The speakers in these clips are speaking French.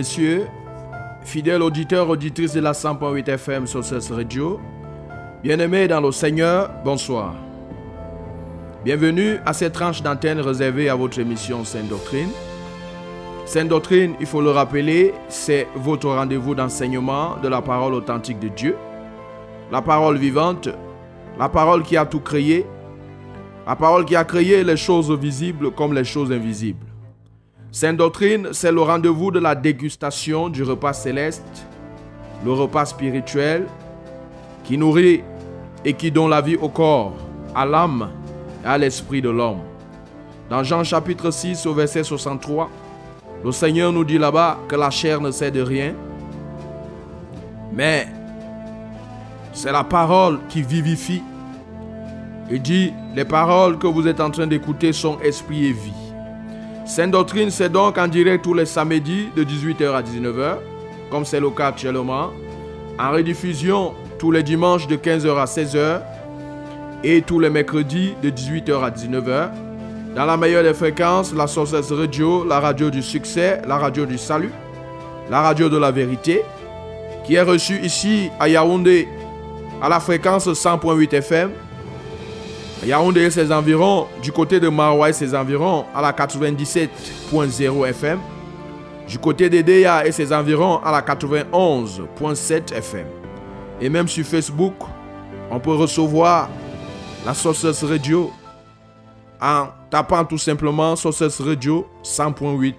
Messieurs, fidèles auditeurs, auditrices de la 100.8 FM sur ce radio, bien-aimés dans le Seigneur, bonsoir. Bienvenue à cette tranche d'antenne réservée à votre émission Sainte Doctrine. Sainte Doctrine, il faut le rappeler, c'est votre rendez-vous d'enseignement de la parole authentique de Dieu, la parole vivante, la parole qui a tout créé, la parole qui a créé les choses visibles comme les choses invisibles. Sainte Doctrine, c'est le rendez-vous de la dégustation du repas céleste, le repas spirituel qui nourrit et qui donne la vie au corps, à l'âme et à l'esprit de l'homme. Dans Jean chapitre 6 au verset 63, le Seigneur nous dit là-bas que la chair ne sait de rien, mais c'est la parole qui vivifie. Il dit, les paroles que vous êtes en train d'écouter sont esprit et vie. Sainte Doctrine, c'est donc en direct tous les samedis de 18h à 19h, comme c'est le cas actuellement. En rediffusion tous les dimanches de 15h à 16h et tous les mercredis de 18h à 19h. Dans la meilleure des fréquences, la Sources Radio, la radio du succès, la radio du salut, la radio de la vérité, qui est reçue ici à Yaoundé à la fréquence 100.8 FM Yaoundé et ses environs, du côté de Maroua et ses environs, à la 97.0 FM. Du côté d'Edeya et ses environs, à la 91.7 FM. Et même sur Facebook, on peut recevoir la Sources Radio en tapant tout simplement Sources Radio 100.8.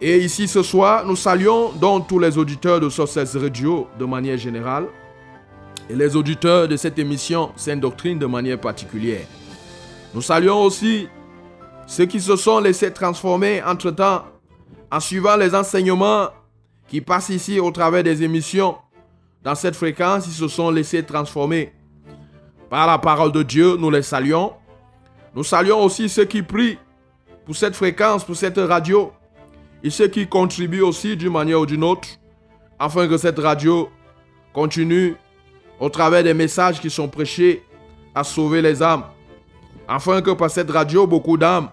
Et ici ce soir, nous saluons donc tous les auditeurs de Sources Radio de manière générale et les auditeurs de cette émission Sainte Doctrine de manière particulière. Nous saluons aussi ceux qui se sont laissés transformer entre-temps en suivant les enseignements qui passent ici au travers des émissions. Dans cette fréquence, ils se sont laissés transformer par la parole de Dieu. Nous les saluons. Nous saluons aussi ceux qui prient pour cette fréquence, pour cette radio, et ceux qui contribuent aussi d'une manière ou d'une autre, afin que cette radio continue au travers des messages qui sont prêchés à sauver les âmes, afin que par cette radio, beaucoup d'âmes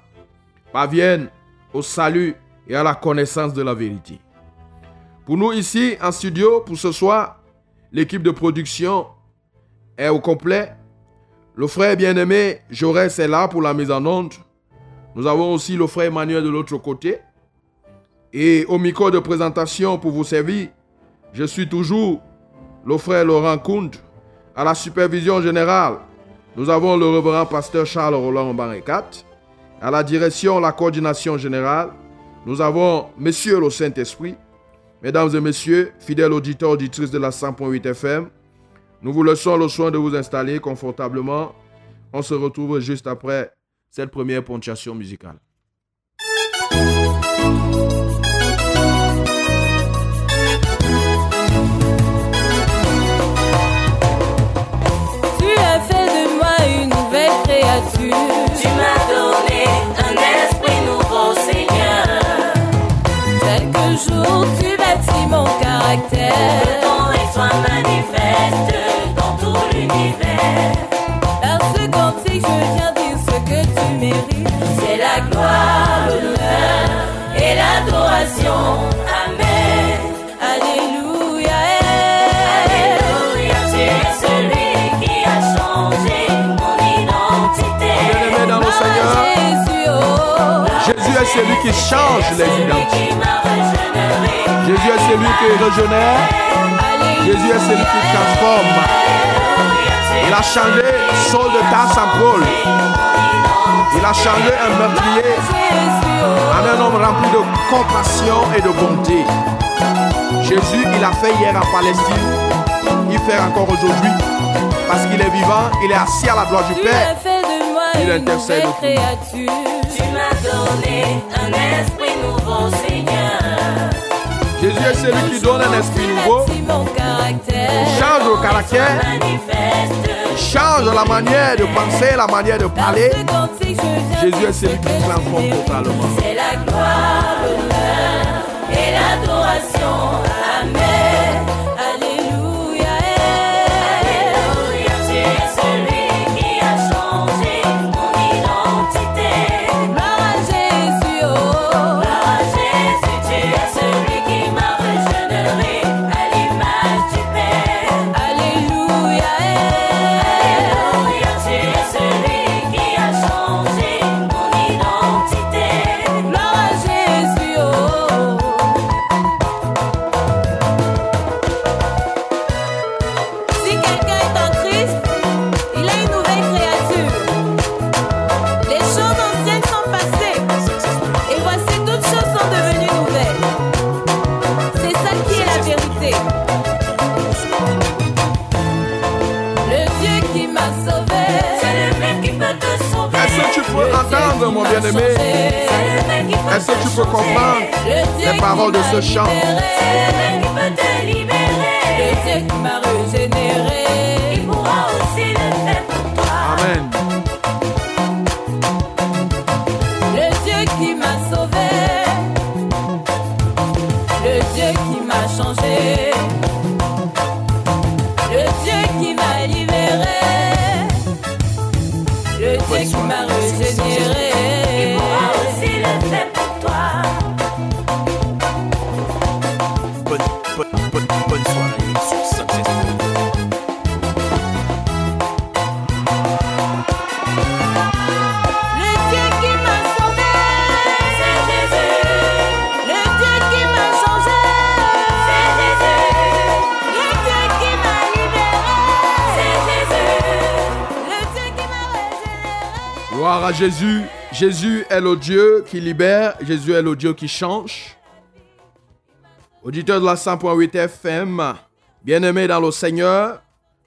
parviennent au salut et à la connaissance de la vérité. Pour nous ici en studio, pour ce soir, l'équipe de production est au complet. Le frère bien-aimé Jaurès est là pour la mise en onde. Nous avons aussi le frère Emmanuel de l'autre côté. Et au micro de présentation pour vous servir, je suis toujours le frère Laurent Kound. À la supervision générale, nous avons le révérend pasteur Charles Roland Baricat. À la direction, la coordination générale, nous avons Monsieur le Saint-Esprit. Mesdames et messieurs, fidèles auditeurs, auditrices de la 100.8 FM, nous vous laissons le soin de vous installer confortablement. On se retrouve juste après cette première ponctuation musicale. Tu m'as donné un esprit nouveau, Seigneur. Chaque jour, tu bâtis mon caractère. Que ton et soit manifeste dans tout l'univers. Par ce cantique, je viens dire ce que tu mérites. C'est la gloire, l'honneur et l'adoration. Amen. Celui qui change les identités. Jésus est celui qui régénère. Jésus est celui qui transforme. Il a changé Saul de Tarse en Paul. Il a changé un meurtrier en un homme rempli de compassion et de bonté. Jésus, il a fait hier en Palestine. Il fait encore aujourd'hui. Parce qu'il est vivant, il est assis à la droite du Père. Il intercède nouvelle au donné un esprit nouveau, Seigneur. Jésus est celui qui donne un esprit nouveau, change le caractère, change la manière de penser, la manière de parler. Jésus est celui qui transforme totalement. C'est la gloire, l'honneur et l'adoration. Amen. Est-ce que tu peux comprendre les paroles de ce chant? Jésus. Jésus est le Dieu qui libère. Jésus est le Dieu qui change. Auditeurs de la 100.8 FM, bien-aimés dans le Seigneur,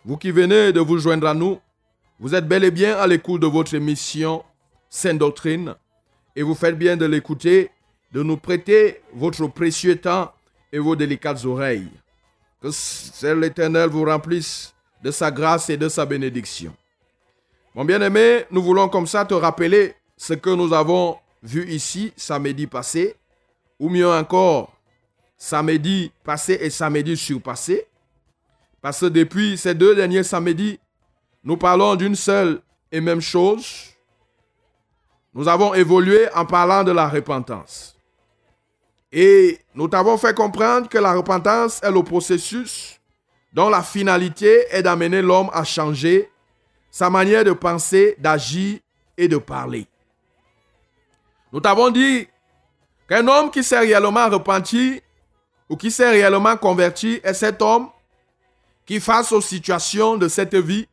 vous qui venez de vous joindre à nous, vous êtes bel et bien à l'écoute de votre émission Sainte Doctrine et vous faites bien de l'écouter, de nous prêter votre précieux temps et vos délicates oreilles. Que l'Éternel vous remplisse de sa grâce et de sa bénédiction. Mon bien-aimé, nous voulons comme ça te rappeler ce que nous avons vu ici samedi passé, ou mieux encore, samedi passé et samedi surpassé. Parce que depuis ces deux derniers samedis, nous parlons d'une seule et même chose. Nous avons évolué en parlant de la repentance. Et nous t'avons fait comprendre que la repentance est le processus dont la finalité est d'amener l'homme à changer sa manière de penser, d'agir et de parler. Nous t'avons dit qu'un homme qui s'est réellement repenti ou qui s'est réellement converti est cet homme qui, face aux situations de cette vie,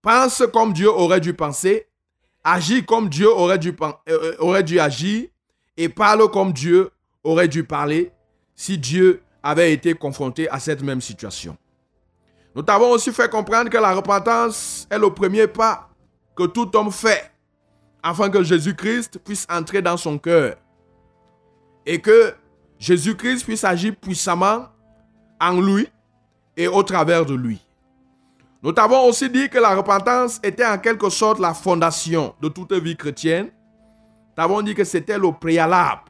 pense comme Dieu aurait dû penser, agit comme Dieu aurait dû, pen- euh, aurait dû agir et parle comme Dieu aurait dû parler si Dieu avait été confronté à cette même situation. Nous t'avons aussi fait comprendre que la repentance est le premier pas que tout homme fait afin que Jésus-Christ puisse entrer dans son cœur et que Jésus-Christ puisse agir puissamment en lui et au travers de lui. Nous t'avons aussi dit que la repentance était en quelque sorte la fondation de toute vie chrétienne. Nous t'avons dit que c'était le préalable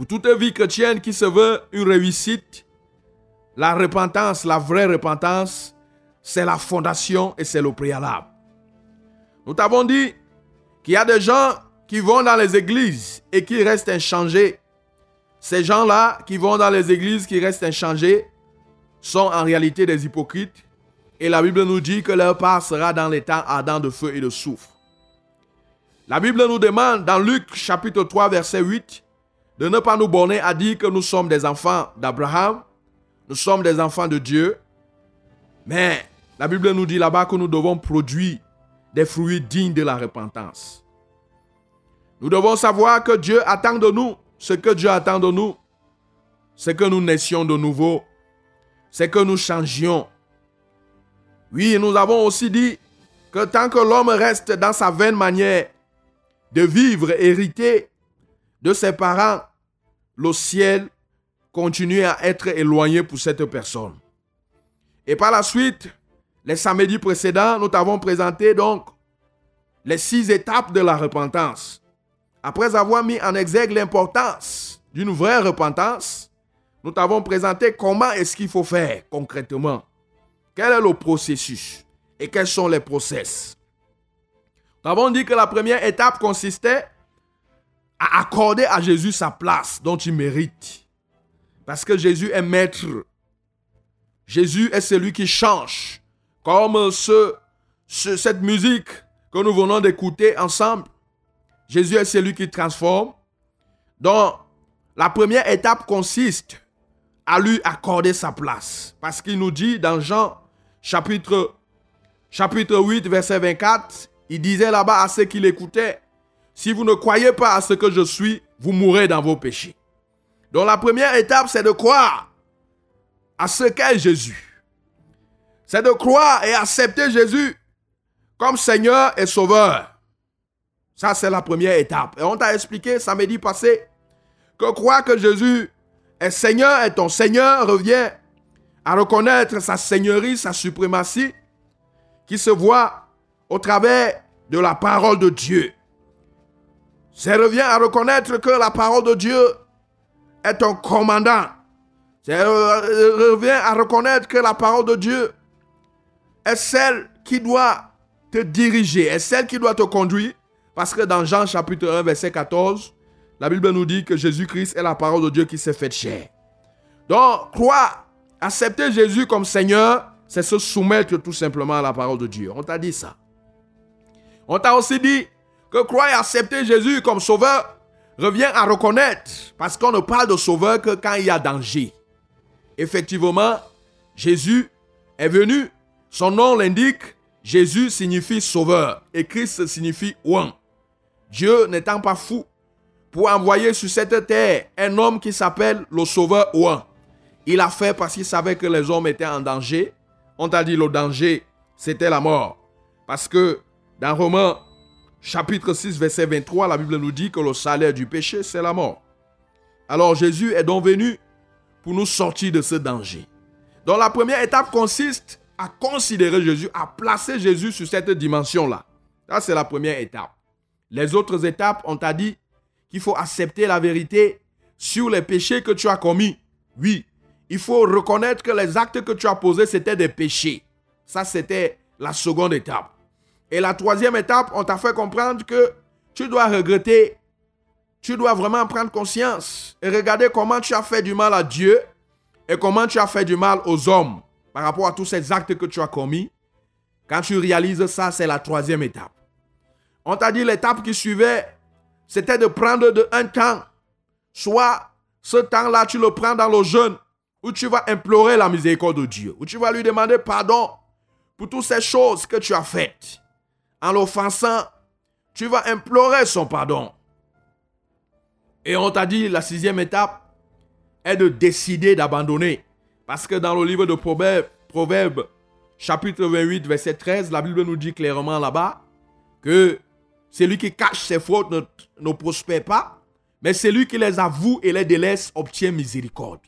pour toute vie chrétienne qui se veut une réussite. La repentance, la vraie repentance, c'est la fondation et c'est le préalable. Nous t'avons dit qu'il y a des gens qui vont dans les églises et qui restent inchangés. Ces gens-là qui vont dans les églises, qui restent inchangés, sont en réalité des hypocrites. Et la Bible nous dit que leur part sera dans les temps ardents de feu et de soufre. La Bible nous demande dans Luc chapitre 3 verset 8 de ne pas nous borner à dire que nous sommes des enfants d'Abraham, nous sommes des enfants de Dieu, mais la Bible nous dit là-bas que nous devons produire des fruits dignes de la repentance. Nous devons savoir que Dieu attend de nous ce que Dieu attend de nous, c'est que nous naissions de nouveau, c'est que nous changions. Oui, nous avons aussi dit que tant que l'homme reste dans sa vaine manière de vivre hérité de ses parents, le ciel continue à être éloigné pour cette personne. Et par la suite, les samedis précédents, nous t'avons présenté donc les six étapes de la repentance. Après avoir mis en exergue l'importance d'une vraie repentance, nous t'avons présenté comment est-ce qu'il faut faire concrètement. Quel est le processus et quels sont les process? Nous avons dit que la première étape consistait à accorder à Jésus sa place dont il mérite. Parce que Jésus est maître. Jésus est celui qui change. Comme ce, ce- cette musique que nous venons d'écouter ensemble. Jésus est celui qui transforme. Donc, la première étape consiste à lui accorder sa place. Parce qu'il nous dit dans Jean chapitre, chapitre 8, verset 24, il disait là-bas à ceux qui l'écoutaient, si vous ne croyez pas à ce que je suis, vous mourrez dans vos péchés. Donc la première étape, c'est de croire à ce qu'est Jésus. C'est de croire et accepter Jésus comme Seigneur et Sauveur. Ça, c'est la première étape. Et on t'a expliqué samedi passé que croire que Jésus est Seigneur et ton Seigneur revient à reconnaître sa seigneurie, sa suprématie, qui se voit au travers de la parole de Dieu. Ça revient à reconnaître que la parole de Dieu est ton commandant. Ça euh, revient à reconnaître que la parole de Dieu est celle qui doit te diriger, est celle qui doit te conduire. Parce que dans Jean chapitre 1, verset 14, la Bible nous dit que Jésus-Christ est la parole de Dieu qui s'est faite chair. Donc, croire, accepter Jésus comme Seigneur, c'est se soumettre tout simplement à la parole de Dieu. On t'a dit ça. On t'a aussi dit que croire et accepter Jésus comme sauveur revient à reconnaître, parce qu'on ne parle de sauveur que quand il y a danger. Effectivement, Jésus est venu, son nom l'indique, Jésus signifie sauveur et Christ signifie ouan. Dieu n'étant pas fou pour envoyer sur cette terre un homme qui s'appelle le sauveur ouan. Il a fait parce qu'il savait que les hommes étaient en danger. On t'a dit le danger, c'était la mort. Parce que dans Romains chapitre 6, verset 23, la Bible nous dit que le salaire du péché, c'est la mort. Alors Jésus est donc venu pour nous sortir de ce danger. Donc la première étape consiste à considérer Jésus, à placer Jésus sur cette dimension-là. Ça, c'est la première étape. Les autres étapes, on t'a dit qu'il faut accepter la vérité sur les péchés que tu as commis. Oui, il faut reconnaître que les actes que tu as posés, c'était des péchés. Ça, c'était la seconde étape. Et la troisième étape, on t'a fait comprendre que tu dois regretter, tu dois vraiment prendre conscience et regarder comment tu as fait du mal à Dieu et comment tu as fait du mal aux hommes par rapport à tous ces actes que tu as commis. Quand tu réalises ça, c'est la troisième étape. On t'a dit l'étape qui suivait, c'était de prendre un temps. Soit ce temps-là, tu le prends dans le jeûne, où tu vas implorer la miséricorde de Dieu, où tu vas lui demander pardon pour toutes ces choses que tu as faites. En l'offensant, tu vas implorer son pardon. Et on t'a dit, la sixième étape est de décider d'abandonner. Parce que dans le livre de Proverbes, Proverbes, chapitre 28, verset 13, la Bible nous dit clairement là-bas que celui qui cache ses fautes ne, ne prospère pas, mais celui qui les avoue et les délaisse obtient miséricorde.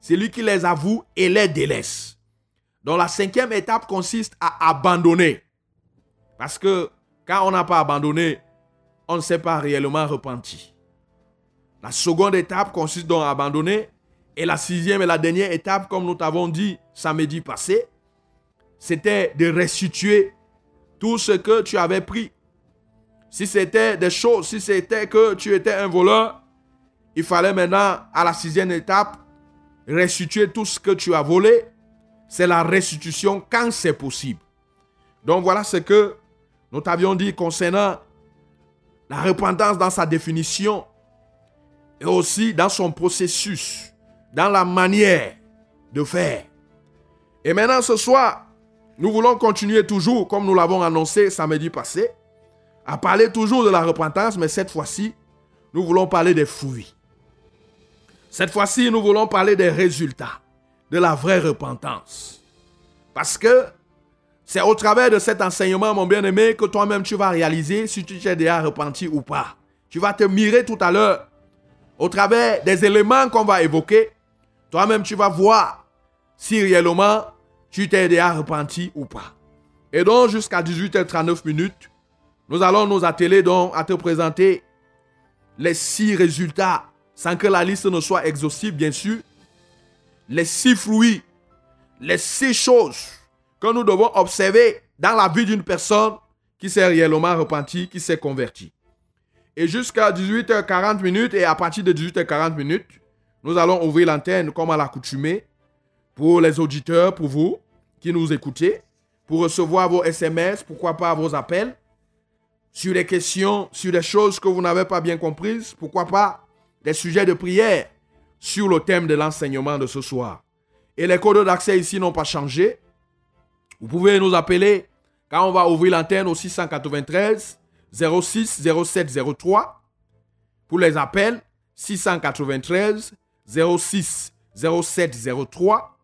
Celui qui les avoue et les délaisse. Donc la cinquième étape consiste à abandonner. Parce que quand on n'a pas abandonné, on ne s'est pas réellement repenti. La seconde étape consiste donc à abandonner. Et la sixième et la dernière étape, comme nous t'avons dit samedi passé, c'était de restituer tout ce que tu avais pris. Si c'était des choses, si c'était que tu étais un voleur, il fallait maintenant, à la sixième étape, restituer tout ce que tu as volé. C'est la restitution quand c'est possible. Donc voilà ce que nous t'avions dit concernant la repentance dans sa définition et aussi dans son processus, dans la manière de faire. Et maintenant, ce soir, nous voulons continuer toujours, comme nous l'avons annoncé samedi passé, à parler toujours de la repentance, mais cette fois-ci, nous voulons parler des fruits. Cette fois-ci, nous voulons parler des résultats de la vraie repentance. Parce que c'est au travers de cet enseignement, mon bien-aimé, que toi-même tu vas réaliser si tu t'es déjà repenti ou pas. Tu vas te mirer tout à l'heure. Au travers des éléments qu'on va évoquer, toi-même tu vas voir si réellement tu t'es déjà repenti ou pas. Et donc, jusqu'à 18h39 minutes, nous allons nous atteler donc à te présenter les six résultats, sans que la liste ne soit exhaustive, bien sûr. Les six fruits, les six choses que nous devons observer dans la vie d'une personne qui s'est réellement repentie, qui s'est convertie. Et jusqu'à 18h40 minutes, et à partir de 18h40 minutes, nous allons ouvrir l'antenne comme à l'accoutumée pour les auditeurs, pour vous qui nous écoutez, pour recevoir vos SMS, pourquoi pas vos appels, sur des questions, sur des choses que vous n'avez pas bien comprises, pourquoi pas des sujets de prière sur le thème de l'enseignement de ce soir. Et les codes d'accès ici n'ont pas changé. Vous pouvez nous appeler quand on va ouvrir l'antenne au 693 06 07 03 pour les appels 693 06 07 03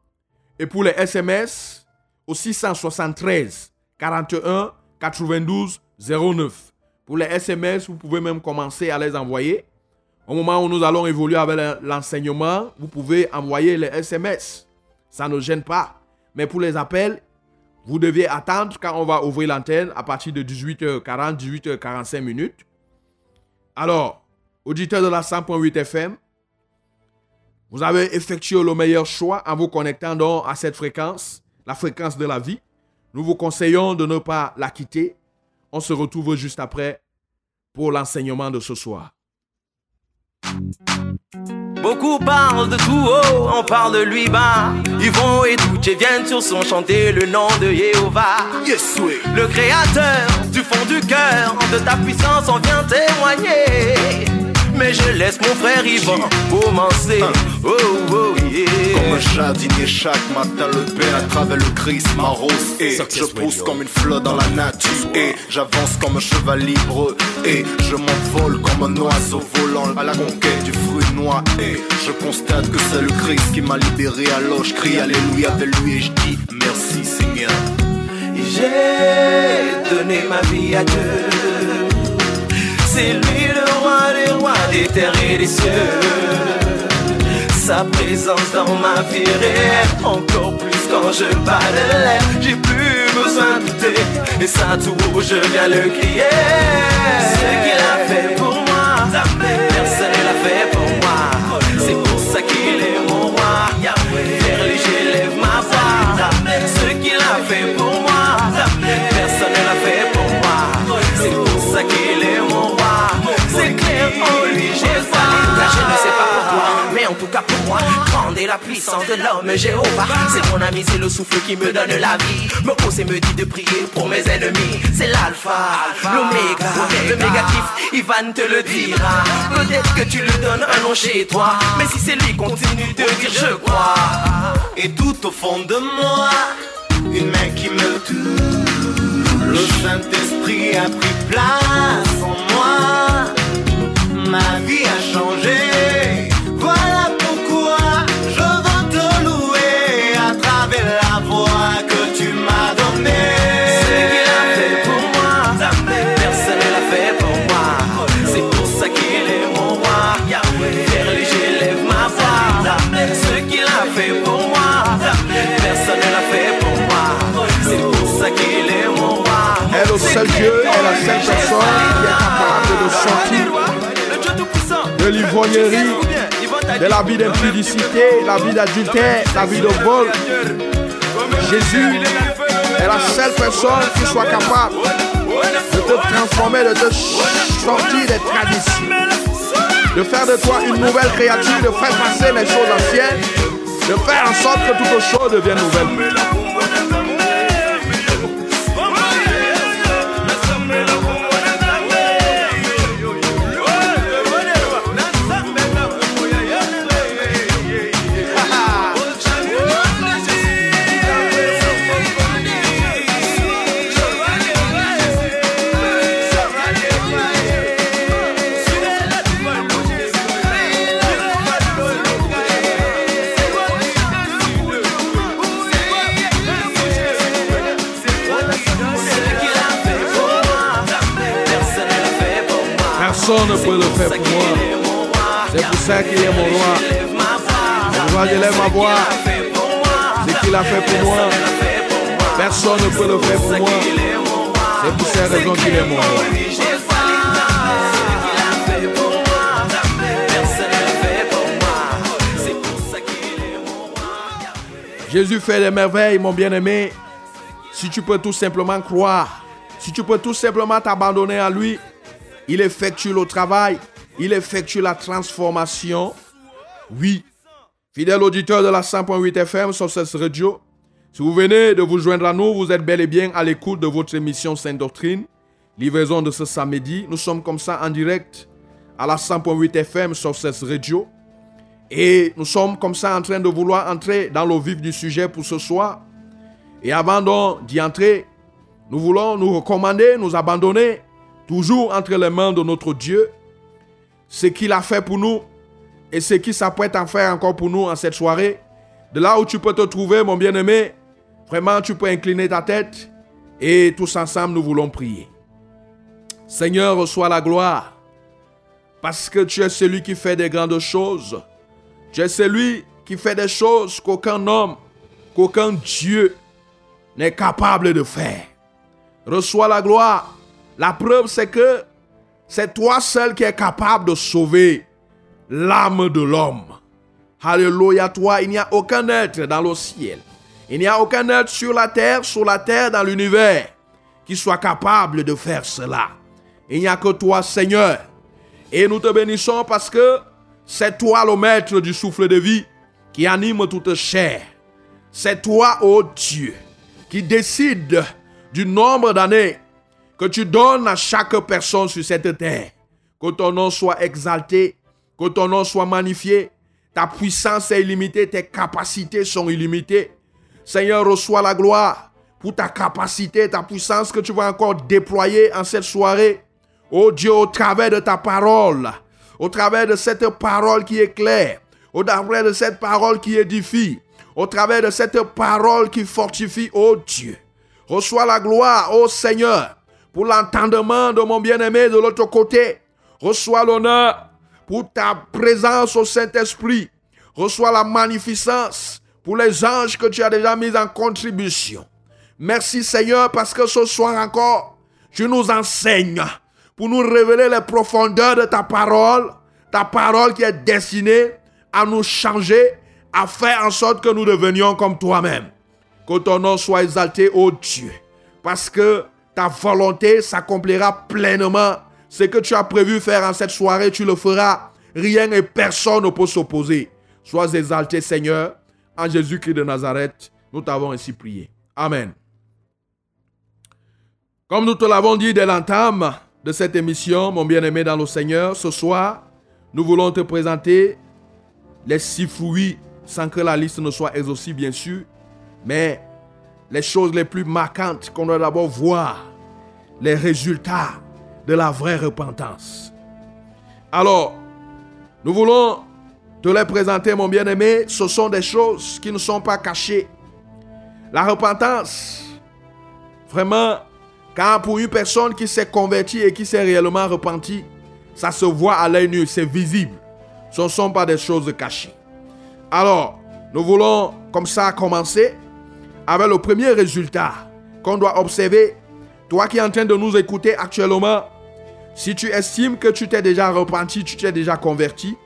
et pour les SMS au 673 41 92 09. Pour les SMS, vous pouvez même commencer à les envoyer. Au moment où nous allons évoluer avec l'enseignement, vous pouvez envoyer les SMS. Ça ne gêne pas. Mais pour les appels, vous devez attendre quand on va ouvrir l'antenne à partir de 18h40, 18h45 minutes. Alors, auditeurs de la 100.8 FM, vous avez effectué le meilleur choix en vous connectant donc à cette fréquence, la fréquence de la vie. Nous vous conseillons de ne pas la quitter. On se retrouve juste après pour l'enseignement de ce soir. Beaucoup parlent de tout haut, on parle de lui bas. Ils vont écouter, viennent sur son chanter le nom de Jéhovah. Yes, oui. Le créateur du fond du cœur, de ta puissance on vient témoigner. Mais je laisse mon frère Yvan commencer. Oh, oh, yeah. Comme un jardinier chaque matin le père à travers le Christ m'arrose et je pousse Radio. comme une fleur dans la nature et j'avance comme un cheval libre et je m'envole comme un oiseau volant à la conquête du fruit noir et je constate que c'est le Christ qui m'a libéré alors je crie alléluia avec lui et je dis merci Seigneur J'ai donné ma vie à Dieu. C'est lui le roi des rois, des terres et des cieux. Sa présence dans ma vie réelle, encore plus quand je bats de l'air. J'ai plus besoin de douter, et ça tout haut, je viens le crier. Ce qu'il a fait pour moi, moi, grande est la puissance de l'homme Jéhovah. C'est mon ami, c'est le souffle qui me donne la vie. Me pose et me dit de prier pour mes ennemis. C'est l'alpha, l'oméga, le négatif, Ivan te le dira. Peut-être que tu lui donnes un nom chez toi, mais si c'est lui, continue de dire je crois. et tout au fond de moi, une main qui me touche. Le Saint-Esprit a pris place en moi. Ma vie a changé. Seul Dieu et la seule personne qui est capable de sortir de l'ivrognerie, de la vie d'impudicité, la vie d'adultère, la vie de vol. Jésus est la seule personne qui soit capable de te transformer, de te sortir des traditions, de faire de toi une nouvelle créature, de faire passer les choses anciennes, de faire en sorte que toute chose devienne nouvelle. Ne peut le faire pour moi. C'est pour ça qu'il est mon roi. Je lève ma voix Ce qu'il a fait pour moi. Personne ne peut le faire pour moi. C'est pour ces raisons qu'il est mon roi. Jésus fait des merveilles, mon bien-aimé. Si tu peux tout simplement croire, si tu peux tout simplement t'abandonner à lui, il effectue le travail, il effectue la transformation. Oui. Fidèle auditeur de la 100.8 FM sur cette radio, si vous venez de vous joindre à nous, vous êtes bel et bien à l'écoute de votre émission Sainte Doctrine, livraison de ce samedi. Nous sommes comme ça en direct à la 100.8 FM sur cette radio. Et nous sommes comme ça en train de vouloir entrer dans le vif du sujet pour ce soir. Et avant d'y entrer, nous voulons nous recommander, nous abandonner, toujours entre les mains de notre Dieu, ce qu'il a fait pour nous et ce qu'il s'apprête à faire encore pour nous en cette soirée. De là où tu peux te trouver, mon bien-aimé, vraiment tu peux incliner ta tête et tous ensemble nous voulons prier. Seigneur, reçois la gloire parce que tu es celui qui fait des grandes choses. Tu es celui qui fait des choses qu'aucun homme, qu'aucun Dieu n'est capable de faire. Reçois la gloire. La preuve, c'est que c'est toi seul qui es capable de sauver l'âme de l'homme. Alléluia, toi, il n'y a aucun être dans le ciel. Il n'y a aucun être sur la terre, sur la terre, dans l'univers, qui soit capable de faire cela. Il n'y a que toi, Seigneur. Et nous te bénissons parce que c'est toi le maître du souffle de vie qui anime toute chair. C'est toi, ô Dieu, qui décide du nombre d'années que tu donnes à chaque personne sur cette terre. Que ton nom soit exalté, que ton nom soit magnifié. Ta puissance est illimitée, tes capacités sont illimitées. Seigneur, reçois la gloire pour ta capacité, ta puissance que tu vas encore déployer en cette soirée. Oh Dieu, au travers de ta parole, au travers de cette parole qui éclaire, au travers de cette parole qui édifie, au travers de cette parole qui fortifie, oh Dieu. Reçois la gloire, oh Seigneur, pour l'entendement de mon bien-aimé de l'autre côté. Reçois l'honneur pour ta présence au Saint-Esprit. Reçois la magnificence pour les anges que tu as déjà mis en contribution. Merci Seigneur parce que ce soir encore, tu nous enseignes pour nous révéler les profondeurs de ta parole, ta parole qui est destinée à nous changer, à faire en sorte que nous devenions comme toi-même. Que ton nom soit exalté, ô Dieu, parce que ta volonté s'accomplira pleinement. Ce que tu as prévu faire en cette soirée, tu le feras. Rien et personne ne peut s'opposer. Sois exalté, Seigneur. En Jésus-Christ de Nazareth, nous t'avons ainsi prié. Amen. Comme nous te l'avons dit dès l'entame de cette émission, mon bien-aimé dans le Seigneur, ce soir, nous voulons te présenter les six fruits, sans que la liste ne soit exhaustive, bien sûr, mais les choses les plus marquantes qu'on doit d'abord voir, les résultats de la vraie repentance. Alors, nous voulons te les présenter, mon bien-aimé. Ce sont des choses qui ne sont pas cachées. La repentance, vraiment, car pour une personne qui s'est convertie et qui s'est réellement repentie, ça se voit à l'œil nu, c'est visible. Ce ne sont pas des choses cachées. Alors, nous voulons comme ça commencer avec le premier résultat qu'on doit observer. Toi qui es en train de nous écouter actuellement, si tu estimes que tu t'es déjà repenti, tu t'es déjà converti,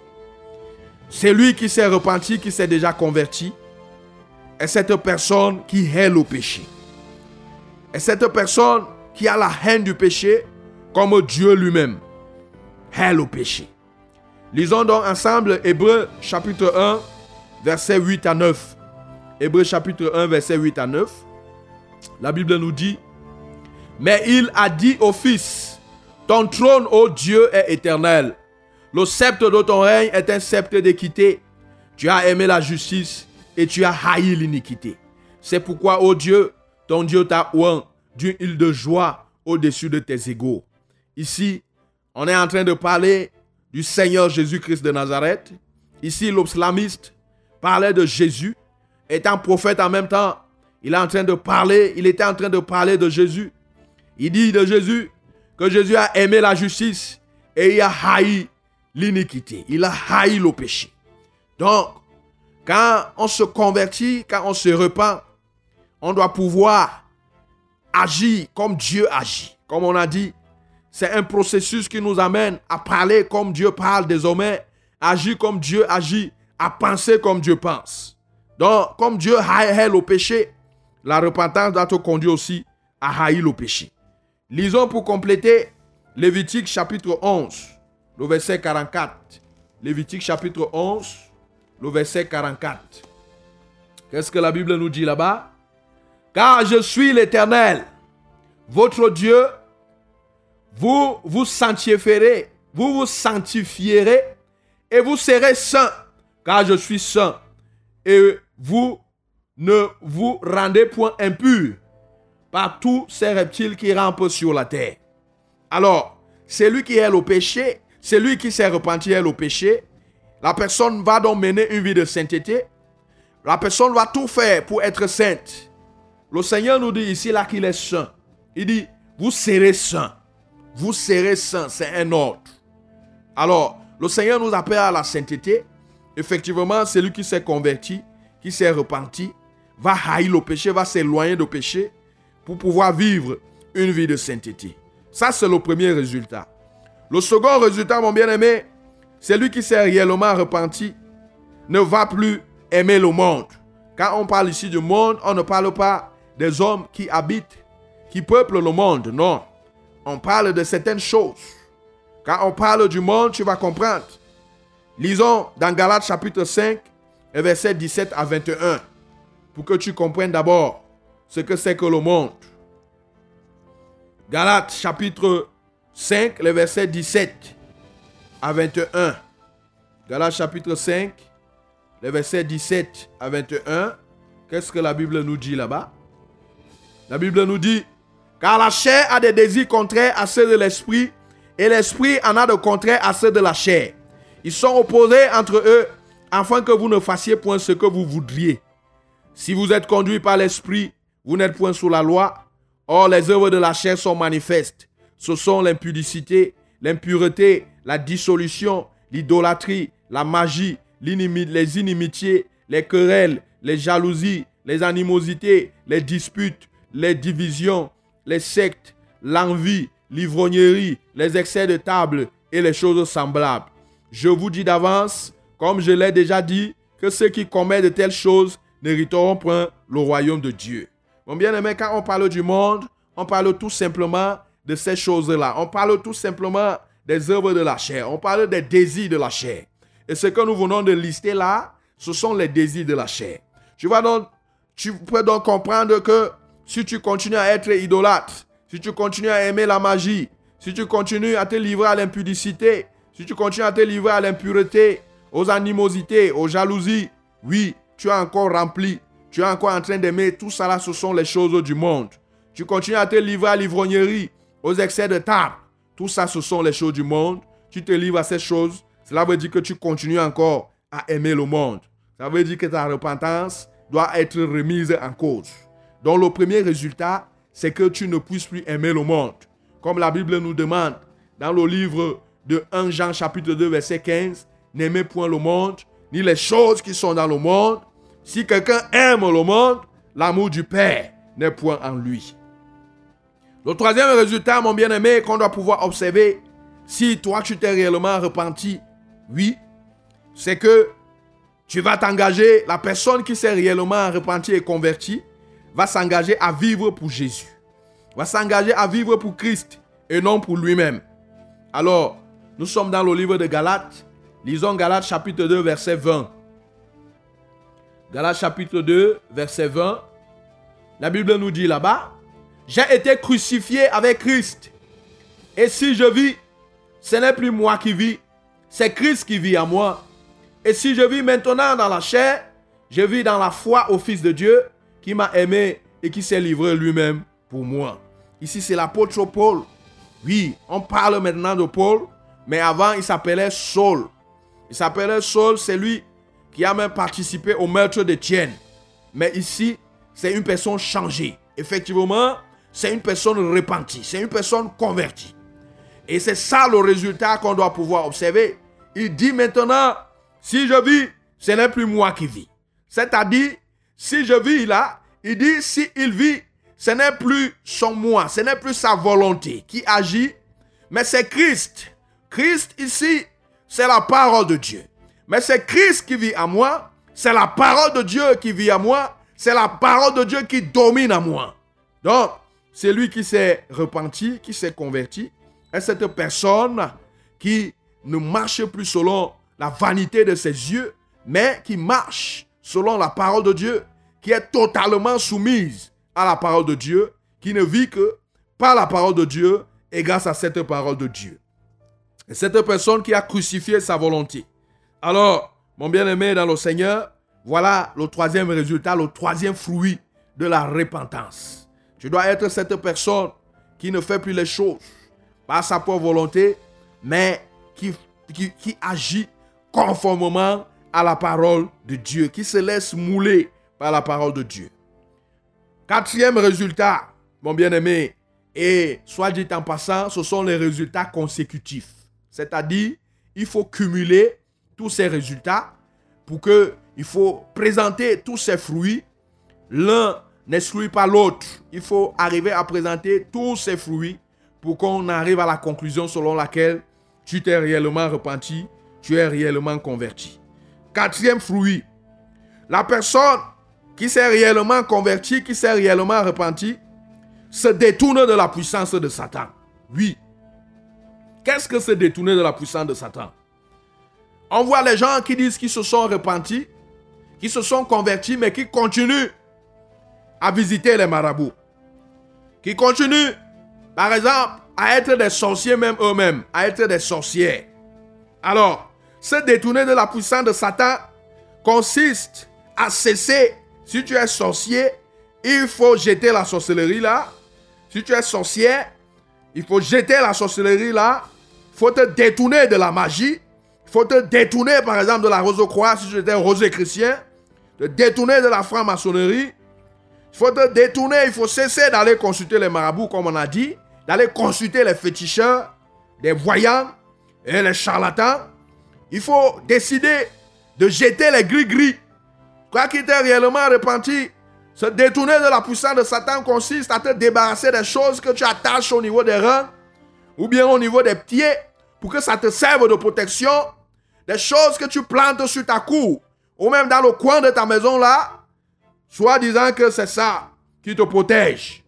c'est lui qui s'est repenti, qui s'est déjà converti, est cette personne qui hait le péché. Et cette personne qui a la haine du péché comme Dieu lui-même hait le péché. Lisons donc ensemble Hébreu chapitre 1, versets 8 à 9. Hébreu chapitre 1, verset 8 à 9. La Bible nous dit, Mais il a dit au Fils, Ton trône, ô Dieu, est éternel. Le sceptre de ton règne est un sceptre d'équité. Tu as aimé la justice et tu as haï l'iniquité. C'est pourquoi, ô Dieu, ton Dieu t'a oint d'une île de joie au-dessus de tes égaux. Ici, on est en train de parler du Seigneur Jésus-Christ de Nazareth. Ici, l'islamiste parlait de Jésus, étant prophète en même temps. Il est en train de parler, il était en train de parler de Jésus. Il dit de Jésus que Jésus a aimé la justice et il a haï l'iniquité. Il a haï le péché. Donc, quand on se convertit, quand on se repent, on doit pouvoir agir comme Dieu agit. Comme on a dit, c'est un processus qui nous amène à parler comme Dieu parle désormais, agir comme Dieu agit, à penser comme Dieu pense. Donc, comme Dieu haït le péché, la repentance doit te conduire aussi à haïr le péché. Lisons pour compléter Lévitique chapitre 11, le verset 44. Lévitique chapitre 11, le verset 44. Qu'est-ce que la Bible nous dit là-bas? Car je suis l'Éternel, votre Dieu, vous vous sanctifierez, vous vous sanctifierez et vous serez saints, car je suis saint. Et vous ne vous rendez point impurs par tous ces reptiles qui rampent sur la terre. Alors, celui qui est le péché, celui qui s'est repenti est le péché, la personne va donc mener une vie de sainteté. La personne va tout faire pour être sainte. Le Seigneur nous dit ici là qu'il est saint. Il dit, vous serez saint. Vous serez saint. C'est un ordre. Alors, le Seigneur nous appelle à la sainteté. Effectivement, celui qui s'est converti, qui s'est repenti, va haïr le péché, va s'éloigner du péché pour pouvoir vivre une vie de sainteté. Ça, c'est le premier résultat. Le second résultat, mon bien-aimé, celui qui s'est réellement repenti ne va plus aimer le monde. Quand on parle ici du monde, on ne parle pas des hommes qui habitent, qui peuplent le monde. Non. On parle de certaines choses. Quand on parle du monde, tu vas comprendre. Lisons dans Galates chapitre 5, et versets 17 à 21, pour que tu comprennes d'abord ce que c'est que le monde. Galates chapitre 5, le verset 17 à 21. Galates chapitre 5, le verset 17 à 21. Qu'est-ce que la Bible nous dit là-bas? La Bible nous dit, car la chair a des désirs contraires à ceux de l'esprit, et l'esprit en a de contraires à ceux de la chair. Ils sont opposés entre eux, afin que vous ne fassiez point ce que vous voudriez. Si vous êtes conduit par l'esprit, vous n'êtes point sous la loi. Or, les œuvres de la chair sont manifestes. Ce sont l'impudicité, l'impureté, la dissolution, l'idolâtrie, la magie, les inimitiés, les querelles, les jalousies, les animosités, les disputes, les divisions, les sectes, l'envie, l'ivrognerie, les excès de table et les choses semblables. Je vous dis d'avance, comme je l'ai déjà dit, que ceux qui commettent de telles choses n'hériteront point le royaume de Dieu. Mon bien-aimé, quand on parle du monde, on parle tout simplement de ces choses-là. On parle tout simplement des œuvres de la chair. On parle des désirs de la chair. Et ce que nous venons de lister là, ce sont les désirs de la chair. Tu vas donc, tu peux donc comprendre que si tu continues à être idolâtre, si tu continues à aimer la magie, si tu continues à te livrer à l'impudicité, si tu continues à te livrer à l'impureté, aux animosités, aux jalousies, oui, tu es encore rempli. Tu es encore en train d'aimer tout ça là, ce sont les choses du monde. Tu continues à te livrer à l'ivrognerie, aux excès de table. Tout ça, ce sont les choses du monde. Tu te livres à ces choses. Cela veut dire que tu continues encore à aimer le monde. Ça veut dire que ta repentance doit être remise en cause. Donc le premier résultat, c'est que tu ne puisses plus aimer le monde. Comme la Bible nous demande dans le livre de 1 Jean chapitre 2 verset 15, n'aimez point le monde, ni les choses qui sont dans le monde. Si quelqu'un aime le monde, l'amour du Père n'est point en lui. Le troisième résultat, mon bien-aimé, qu'on doit pouvoir observer, si toi tu t'es réellement repenti, oui, c'est que tu vas t'engager, la personne qui s'est réellement repentie et convertie, va s'engager à vivre pour Jésus. Va s'engager à vivre pour Christ et non pour lui-même. Alors, nous sommes dans le livre de Galates. Lisons Galates chapitre 2, verset 20. Galates chapitre 2, verset 20. La Bible nous dit là-bas, j'ai été crucifié avec Christ. Et si je vis, ce n'est plus moi qui vis, c'est Christ qui vit en moi. Et si je vis maintenant dans la chair, je vis dans la foi au Fils de Dieu qui m'a aimé et qui s'est livré lui-même pour moi. Ici, c'est l'apôtre Paul. Oui, on parle maintenant de Paul, mais avant, il s'appelait Saul. Il s'appelait Saul, c'est lui qui a même participé au meurtre d'Étienne. Mais ici, c'est une personne changée. Effectivement, c'est une personne repentie, c'est une personne convertie. Et c'est ça le résultat qu'on doit pouvoir observer. Il dit maintenant, si je vis, ce n'est plus moi qui vis. C'est-à-dire, si je vis là, il dit, si il vit, ce n'est plus son moi, ce n'est plus sa volonté qui agit, mais c'est Christ. Christ ici, c'est la parole de Dieu. Mais c'est Christ qui vit à moi, c'est la parole de Dieu qui vit à moi, c'est la parole de Dieu qui domine à moi. Donc, c'est lui qui s'est repenti, qui s'est converti, est cette personne qui ne marche plus selon la vanité de ses yeux, mais qui marche selon la parole de Dieu, qui est totalement soumise à la parole de Dieu, qui ne vit que par la parole de Dieu et grâce à cette parole de Dieu. Et cette personne qui a crucifié sa volonté. Alors, mon bien-aimé dans le Seigneur, voilà le troisième résultat, le troisième fruit de la repentance. Tu dois être cette personne qui ne fait plus les choses par sa propre volonté, mais qui agit conformément à la parole de Dieu, qui se laisse mouler par la parole de Dieu. Quatrième résultat, mon bien-aimé, et soit dit en passant, ce sont les résultats consécutifs. C'est-à-dire, il faut cumuler tous ces résultats pour que il faut présenter tous ces fruits. L'un n'exclut pas l'autre. Il faut arriver à présenter tous ces fruits pour qu'on arrive à la conclusion selon laquelle tu t'es réellement repenti, tu es réellement converti. Quatrième fruit, la personne qui s'est réellement convertie, qui s'est réellement repenti, se détourne de la puissance de Satan. Oui. Qu'est-ce que se détourner de la puissance de Satan? On voit les gens qui disent qu'ils se sont repentis, qui se sont convertis, mais qui continuent à visiter les marabouts. Qui continuent, par exemple, à être des sorciers même eux-mêmes, à être des sorcières. Alors, se détourner de la puissance de Satan consiste à cesser. Si tu es sorcier, il faut jeter la sorcellerie là. Si tu es sorcière, il faut jeter la sorcellerie là. Il faut te détourner de la magie. Il faut te détourner, par exemple, de la rose-croix si tu étais rosé chrétien. Te détourner de la franc-maçonnerie. Il faut te détourner, il faut cesser d'aller consulter les marabouts, comme on a dit, d'aller consulter les féticheurs, les voyants et les charlatans. Il faut décider de jeter les gris-gris. Quoi qu'il t'ait réellement repenti, se détourner de la puissance de Satan consiste à te débarrasser des choses que tu attaches au niveau des reins ou bien au niveau des pieds pour que ça te serve de protection. Des choses que tu plantes sur ta cour ou même dans le coin de ta maison là, soit disant que c'est ça qui te protège.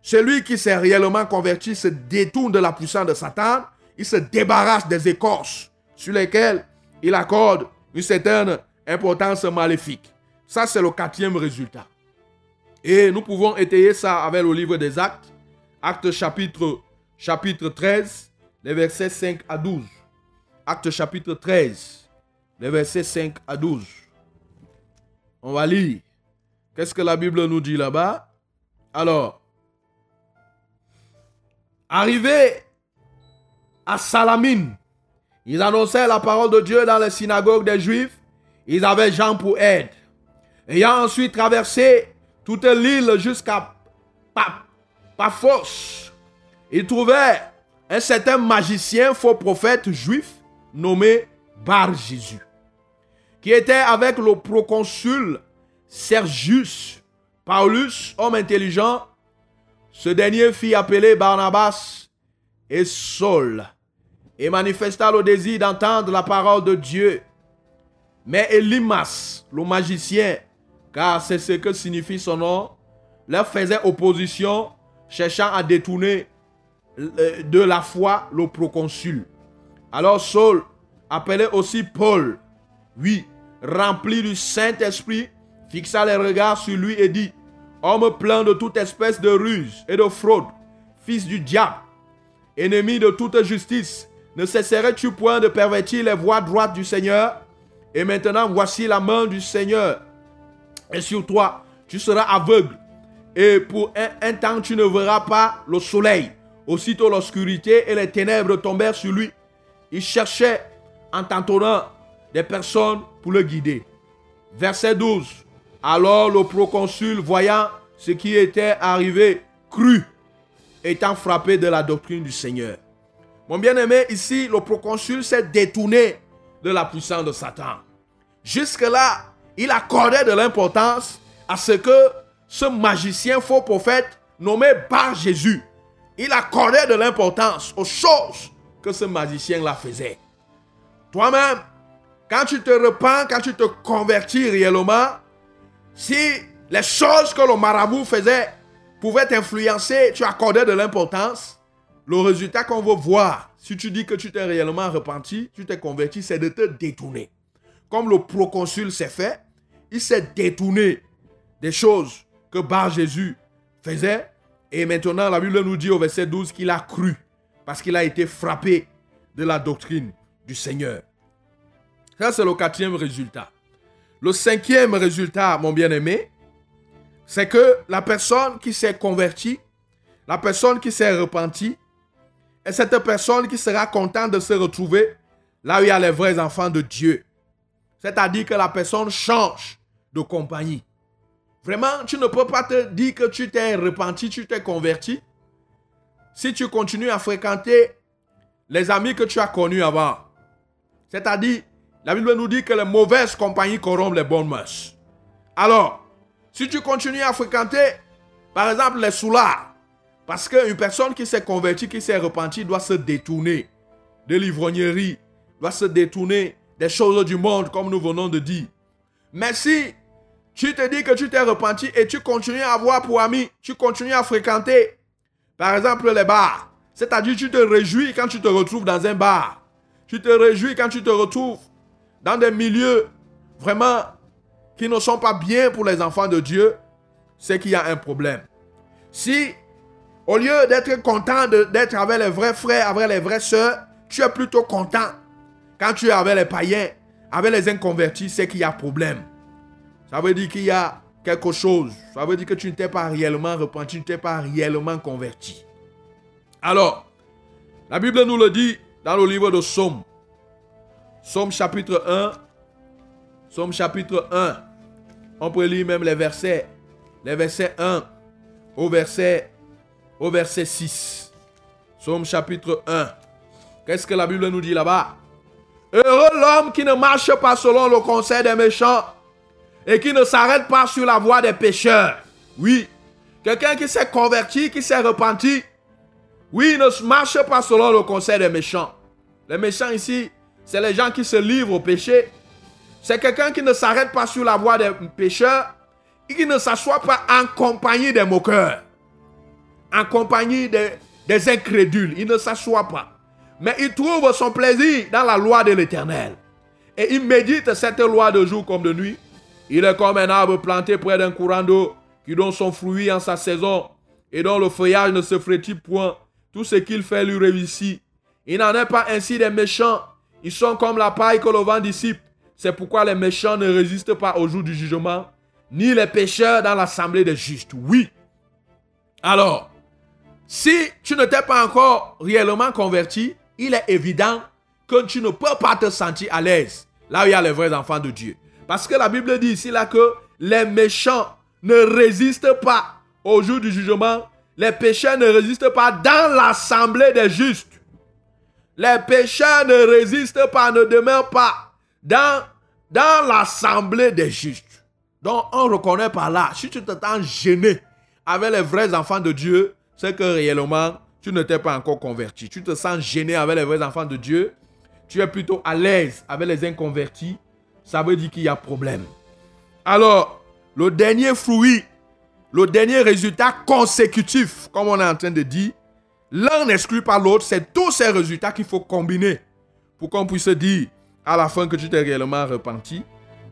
Celui qui s'est réellement converti se détourne de la puissance de Satan, il se débarrasse des écorces sur lesquelles il accorde une certaine importance maléfique. Ça, c'est le quatrième résultat. Et nous pouvons étayer ça avec le livre des Actes, Actes chapitre, chapitre 13, les versets 5 à 12. Actes chapitre 13, les versets 5 à 12. On va lire. Qu'est-ce que la Bible nous dit là-bas? Alors, arrivé à Salamine, ils annonçaient la parole de Dieu dans les synagogues des Juifs. Ils avaient Jean pour aide. Ayant ensuite traversé toute l'île jusqu'à Pa- Paphos, ils trouvaient un certain magicien, faux prophète juif, nommé Bar Jésus, qui était avec le proconsul Sergius Paulus, homme intelligent. Ce dernier fit appeler Barnabas et Saul et manifesta le désir d'entendre la parole de Dieu. Mais Elimas, le magicien, car c'est ce que signifie son nom, leur faisait opposition, cherchant à détourner euh, de la foi le proconsul. Alors Saul appelait aussi Paul, oui, rempli du Saint-Esprit, fixa les regards sur lui et dit, Homme plein de toute espèce de ruse et de fraude, fils du diable, ennemi de toute justice, ne cesserais-tu point de pervertir les voies droites du Seigneur? Et maintenant, voici la main du Seigneur. Et sur toi, tu seras aveugle. Et pour un, temps, tu ne verras pas le soleil. Aussitôt l'obscurité et les ténèbres tombèrent sur lui. Il cherchait en tentonnant des personnes pour le guider. Verset 12. Alors le proconsul, voyant ce qui était arrivé, crut, étant frappé de la doctrine du Seigneur. Mon bien-aimé, ici, le proconsul s'est détourné de la puissance de Satan. Jusque-là, il accordait de l'importance à ce que ce magicien faux prophète nommé Bar Jésus, il accordait de l'importance aux choses que ce magicien-là faisait. Toi-même, quand tu te repens, quand tu te convertis réellement, si les choses que le marabout faisait pouvaient t'influencer, tu accordais de l'importance, le résultat qu'on veut voir, si tu dis que tu t'es réellement repenti, tu t'es converti, c'est de te détourner. Comme le proconsul s'est fait, il s'est détourné des choses que Bar Jésus faisait. Et maintenant, la Bible nous dit au verset 12 qu'il a cru parce qu'il a été frappé de la doctrine du Seigneur. Ça, c'est le quatrième résultat. Le cinquième résultat, mon bien-aimé, c'est que la personne qui s'est convertie, la personne qui s'est repentie, est cette personne qui sera contente de se retrouver là où il y a les vrais enfants de Dieu. C'est-à-dire que la personne change de compagnie. Vraiment, tu ne peux pas te dire que tu t'es repenti, tu t'es converti. Si tu continues à fréquenter les amis que tu as connus avant. C'est-à-dire, la Bible nous dit que les mauvaises compagnies corrompent les bonnes mœurs. Alors, si tu continues à fréquenter, par exemple, les soulards, parce qu'une personne qui s'est convertie, qui s'est repentie, doit se détourner de l'ivrognerie, doit se détourner des choses du monde, comme nous venons de dire. Mais si tu te dis que tu t'es repenti et tu continues à avoir pour amis, tu continues à fréquenter, par exemple, les bars, c'est-à-dire tu te réjouis quand tu te retrouves dans un bar, tu te réjouis quand tu te retrouves dans des milieux vraiment qui ne sont pas bien pour les enfants de Dieu, c'est qu'il y a un problème. Si, au lieu d'être content d'être avec les vrais frères, avec les vraies sœurs, tu es plutôt content quand tu es avec les païens, avec les inconvertis, c'est qu'il y a problème. Ça veut dire qu'il y a quelque chose. Ça veut dire que tu ne t'es pas réellement repenti, tu ne t'es pas réellement converti. Alors, la Bible nous le dit dans le livre de Somme. Somme chapitre 1. Somme chapitre 1. On peut lire même les versets. Les versets 1 au verset, au verset 6. Somme chapitre 1. Qu'est-ce que la Bible nous dit là-bas? Heureux l'homme qui ne marche pas selon le conseil des méchants et qui ne s'arrête pas sur la voie des pécheurs. Oui, quelqu'un qui s'est converti, qui s'est repenti, oui, ne marche pas selon le conseil des méchants. Les méchants ici, c'est les gens qui se livrent au péché. C'est quelqu'un qui ne s'arrête pas sur la voie des pécheurs et qui ne s'assoit pas en compagnie des moqueurs, en compagnie des, des incrédules. Il ne s'assoit pas. Mais il trouve son plaisir dans la loi de l'Éternel. Et il médite cette loi de jour comme de nuit. Il est comme un arbre planté près d'un courant d'eau qui donne son fruit en sa saison et dont le feuillage ne se frétille point. Tout ce qu'il fait lui réussit. Il n'en est pas ainsi des méchants. Ils sont comme la paille que le vent dissipe. C'est pourquoi les méchants ne résistent pas au jour du jugement, ni les pécheurs dans l'assemblée des justes. Oui. Alors, si tu ne t'es pas encore réellement converti, il est évident que tu ne peux pas te sentir à l'aise là où il y a les vrais enfants de Dieu. Parce que la Bible dit ici là que les méchants ne résistent pas au jour du jugement. Les pécheurs ne résistent pas dans l'assemblée des justes. Les pécheurs ne résistent pas, ne demeurent pas dans, dans l'assemblée des justes. Donc on reconnaît par là, si tu te sens gêné avec les vrais enfants de Dieu, c'est que réellement, tu ne t'es pas encore converti. Tu te sens gêné avec les vrais enfants de Dieu. Tu es plutôt à l'aise avec les inconvertis. Ça veut dire qu'il y a problème. Alors, le dernier fruit, le dernier résultat consécutif, comme on est en train de dire, l'un n'exclut pas l'autre. C'est tous ces résultats qu'il faut combiner pour qu'on puisse dire à la fin que tu t'es réellement repenti.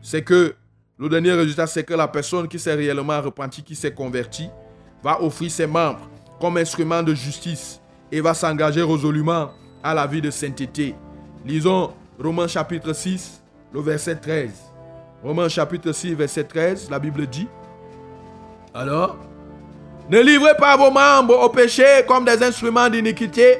C'est que le dernier résultat, c'est que la personne qui s'est réellement repentie, qui s'est convertie, va offrir ses membres instrument de justice et va s'engager résolument à la vie de sainteté. Lisons Romains chapitre 6, le verset 13. Romains chapitre 6, verset 13, la Bible dit, alors, ne livrez pas vos membres au péché comme des instruments d'iniquité,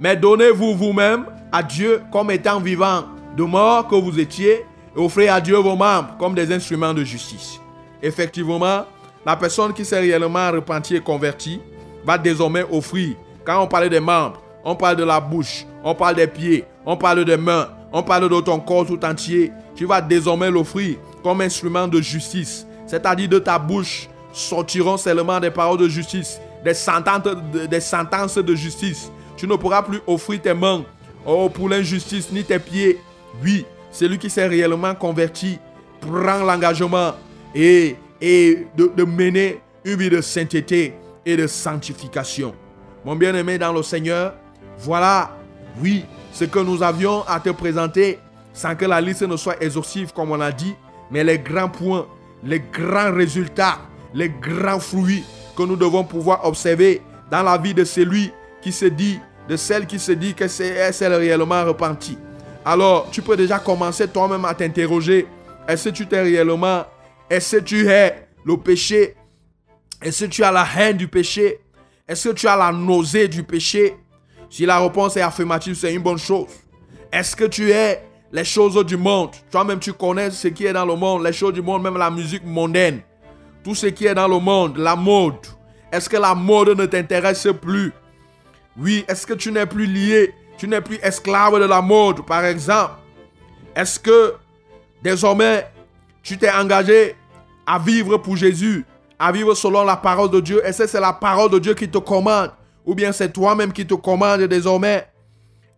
mais donnez-vous vous-même à Dieu comme étant vivant de mort que vous étiez, et offrez à Dieu vos membres comme des instruments de justice. Effectivement, la personne qui s'est réellement repentie et convertie va désormais offrir, quand on parlait des membres, on parle de la bouche, on parle des pieds, on parle des mains, on parle de ton corps tout entier. Tu vas désormais l'offrir comme instrument de justice. C'est-à-dire de ta bouche sortiront seulement des paroles de justice, des sentences de, justice. Tu ne pourras plus offrir tes mains oh, pour l'injustice ni tes pieds. Oui, celui qui s'est réellement converti prend l'engagement et, de mener une vie de sainteté et de sanctification. Mon bien-aimé dans le Seigneur, voilà, oui, ce que nous avions à te présenter sans que la liste ne soit exhaustive comme on a dit, mais les grands points, les grands résultats, les grands fruits que nous devons pouvoir observer dans la vie de celui qui se dit, de celle qui se dit que c'est elle réellement repentie. Alors, tu peux déjà commencer toi-même à t'interroger. Est-ce que tu t'es réellement, est-ce que tu es le péché Est-ce que tu as la haine du péché? Est-ce que tu as la nausée du péché? Si la réponse est affirmative, c'est une bonne chose. Est-ce que tu es les choses du monde? Toi-même, tu connais ce qui est dans le monde, les choses du monde, même la musique mondaine. Tout ce qui est dans le monde, la mode. Est-ce que la mode ne t'intéresse plus? Oui, est-ce que tu n'es plus lié? Tu n'es plus esclave de la mode, par exemple. Est-ce que désormais, tu t'es engagé à vivre pour Jésus, à vivre selon la parole de Dieu. Est-ce que c'est la parole de Dieu qui te commande? Ou bien c'est toi-même qui te commande désormais?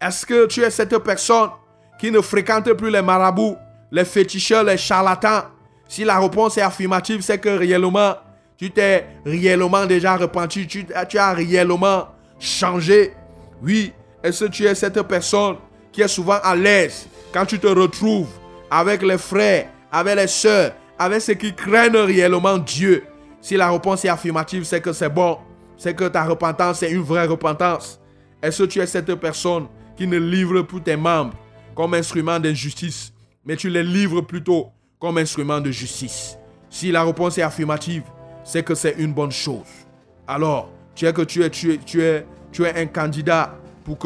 Est-ce que tu es cette personne qui ne fréquente plus les marabouts, les féticheurs, les charlatans? Si la réponse est affirmative, c'est que réellement, tu t'es réellement déjà repenti, tu, tu as réellement changé. Oui, est-ce que tu es cette personne qui est souvent à l'aise quand tu te retrouves avec les frères, avec les sœurs, avec ceux qui craignent réellement Dieu? Si la réponse est affirmative, c'est que c'est bon, c'est que ta repentance est une vraie repentance. Est-ce que tu es cette personne qui ne livre plus tes membres comme instrument d'injustice, mais tu les livres plutôt comme instrument de justice? Si la réponse est affirmative, c'est que c'est une bonne chose. Alors, tu es que tu es, un candidat pour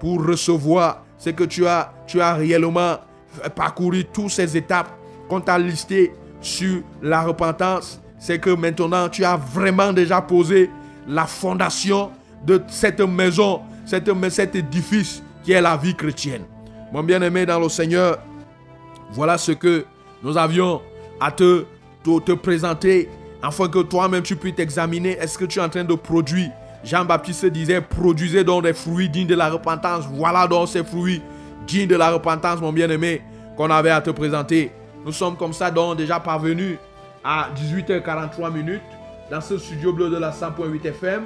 pour recevoir ce que tu as, tu as réellement parcouru toutes ces étapes qu'on t'a listées sur la repentance. C'est que maintenant tu as vraiment déjà posé la fondation de cette maison, cet édifice qui est la vie chrétienne. Mon bien-aimé dans le Seigneur, voilà ce que nous avions à te présenter afin que toi-même tu puisses t'examiner. Est-ce que tu es en train de produire? Jean-Baptiste disait, produisez donc des fruits dignes de la repentance. Voilà donc ces fruits dignes de la repentance, mon bien-aimé, qu'on avait à te présenter. Nous sommes comme ça donc déjà parvenus à 18h43 minutes dans ce studio bleu de la 100.8 FM,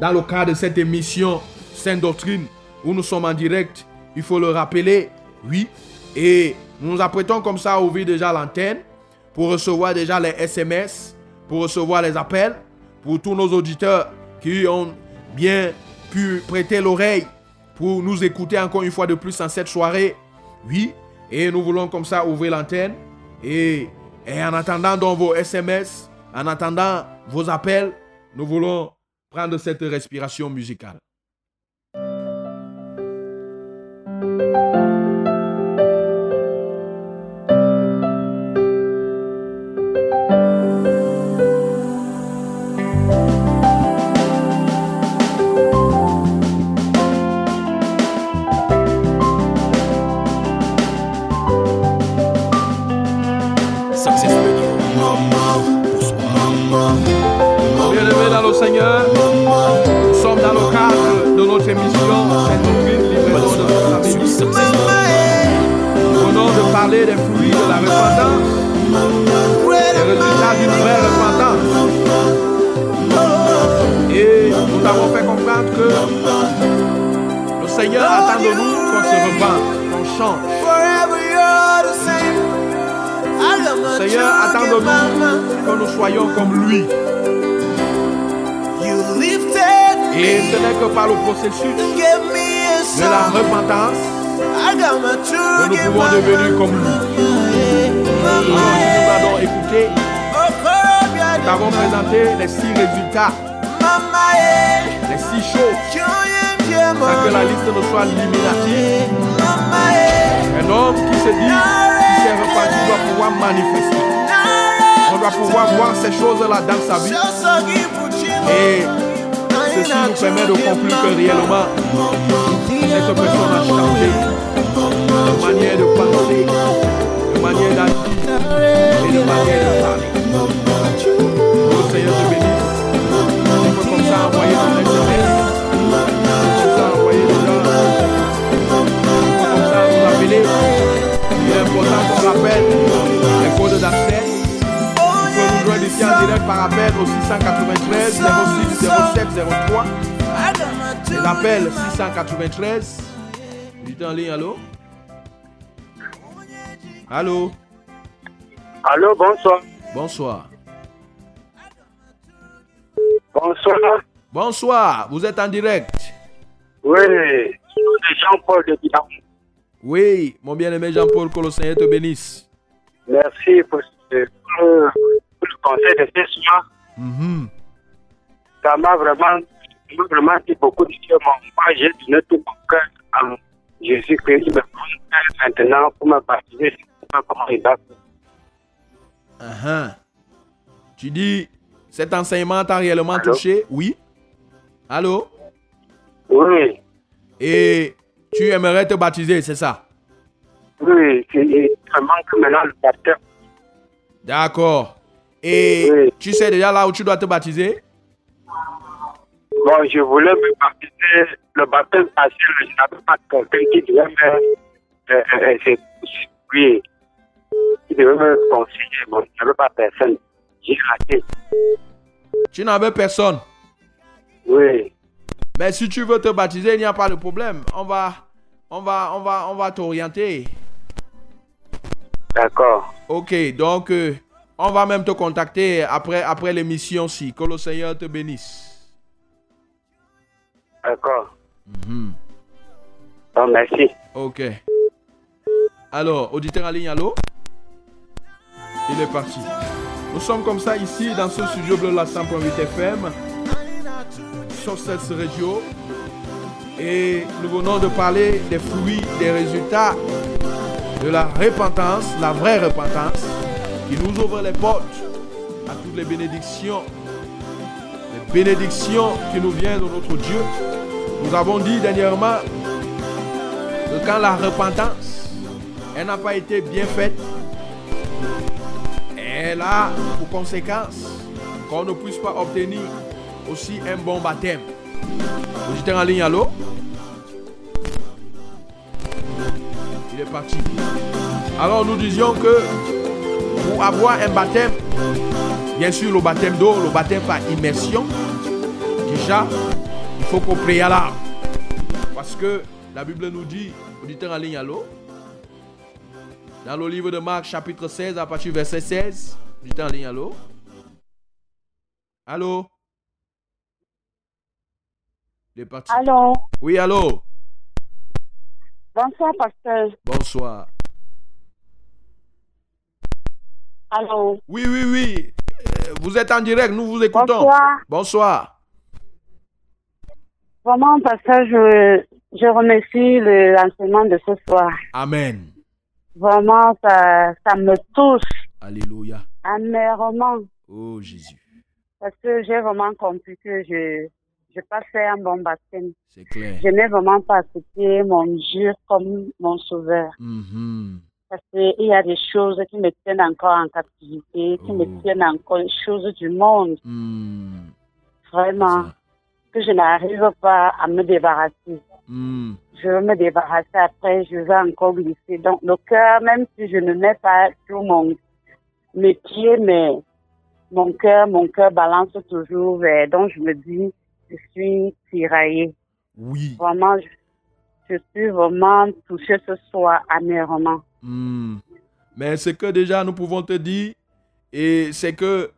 dans le cadre de cette émission Sainte Doctrine, où nous sommes en direct il faut le rappeler, oui. Et nous nous apprêtons comme ça à ouvrir déjà l'antenne pour recevoir déjà les SMS, pour recevoir les appels, pour tous nos auditeurs qui ont bien pu prêter l'oreille pour nous écouter encore une fois de plus en cette soirée. Oui, et nous voulons comme ça ouvrir l'antenne. Et, et en attendant vos SMS, en attendant vos appels, nous voulons prendre cette respiration musicale. Seigneur, nous sommes dans le cadre de notre émission Cette doctrine livraison de notre. Nous venons de parler des fruits de la repentance, des résultats d'une vraie repentance. Et nous avons fait comprendre que le Seigneur attend de nous qu'on se repente, qu'on change. Seigneur attend de nous que nous soyons comme lui. Et ce n'est que par le processus de la repentance que nous pouvons devenir comme lui. Si nous allons écouter, nous avons présenté les six résultats, les six choses, sans que la liste ne soit limitative. Un homme qui se dit, qui s'est repenti, doit pouvoir manifester. On doit pouvoir voir ces choses-là dans sa vie. Et ceci nous permet de conclure que réellement, cette personne a changé de manière de penser, de manière d'agir et de manière de parler. Le Seigneur te bénisse. Tu peux comme ça envoyer ton SMS. Tu peux comme ça envoyer des gens. Tu peux comme ça nous appeler. Il est important qu'on rappelle les codes d'accès. Joindre ici en direct par appel au 693 06 07 03. Et l'appel 693. Dites en ligne, allô? Allô? Allô, bonsoir. Bonsoir. Bonsoir. Bonsoir, vous êtes en direct. Oui, c'est Jean-Paul de Bilan. Oui, mon bien-aimé Jean-Paul, que le Seigneur te bénisse. Merci pour, ce- conseil de ce soir. Mhm. Ça m'a vraiment, vraiment dit beaucoup de choses. Moi, j'ai donné tout mon cœur à Jésus-Christ. Maintenant pour me baptiser. Je ne sais pas comment il va faire. Tu dis, cet enseignement t'a réellement Allô? touché? Oui. Allô? Oui, Et tu aimerais te baptiser, c'est ça? oui, il manque maintenant le baptême. D'accord. Et Oui. tu sais déjà là où tu dois te baptiser? Bon, je voulais me baptiser le baptême passé, je n'avais pas quelqu'un qui devait me. Euh, euh, euh, oui. Qui devait me conseiller. Bon, je n'avais pas personne. J'ai raté. Tu n'avais personne. Oui. Mais si tu veux te baptiser, il n'y a pas de problème. On va, on va, on va, on va t'orienter. D'accord. Ok, donc euh, on va même te contacter après, après l'émission-ci. Que le Seigneur te bénisse. D'accord. Mhm. Bon, merci. Ok. Alors, auditeur en ligne, allô? Il est parti. Nous sommes comme ça ici dans ce studio bleu la 100.8 FM sur cette radio et nous venons de parler des fruits, des résultats de la repentance, la vraie repentance qui nous ouvre les portes à toutes les bénédictions, les bénédictions qui nous viennent de notre Dieu. Nous avons dit dernièrement que quand la repentance, elle n'a pas été bien faite, elle a pour conséquence qu'on ne puisse pas obtenir aussi un bon baptême. Auditeur en ligne, allô? Il est parti. Alors nous disions que pour avoir un baptême, bien sûr le baptême d'eau, le baptême par immersion, déjà, il faut qu'au préalable. Parce que la Bible nous dit, auditeur en ligne, allô? Dans le livre de Marc, chapitre 16, à partir du verset 16, auditeur en ligne, allô? Allô? Il est parti. Allô, Oui, allô? Bonsoir pasteur. Bonsoir. Allô, Oui, oui, oui. Euh, Vous êtes en direct, nous vous écoutons. bonsoir. Bonsoir. Vraiment pasteur, je, je remercie le l'enseignement de ce soir. Amen. Vraiment, ça, ça me touche Alléluia. amèrement Oh Jésus. parce que j'ai vraiment compris que je je pas fait un bon baptême. C'est clair. Je n'ai vraiment pas accepté mon Dieu comme mon sauveur. Mhm. Parce qu'il y a des choses qui me tiennent encore en captivité, qui me Oh. tiennent encore les choses du monde, Hmm. vraiment, que je n'arrive pas à me débarrasser. Hmm. je veux me débarrasser après, je vais encore glisser. Donc, le cœur, même si je ne mets pas sur mon, mes pieds, mais mon cœur, mon cœur balance toujours vers, donc je me dis, je suis tiraillée. Oui. Vraiment, je, je suis vraiment touchée ce soir amèrement. Hmm. Mais ce que déjà nous pouvons te dire, et c'est que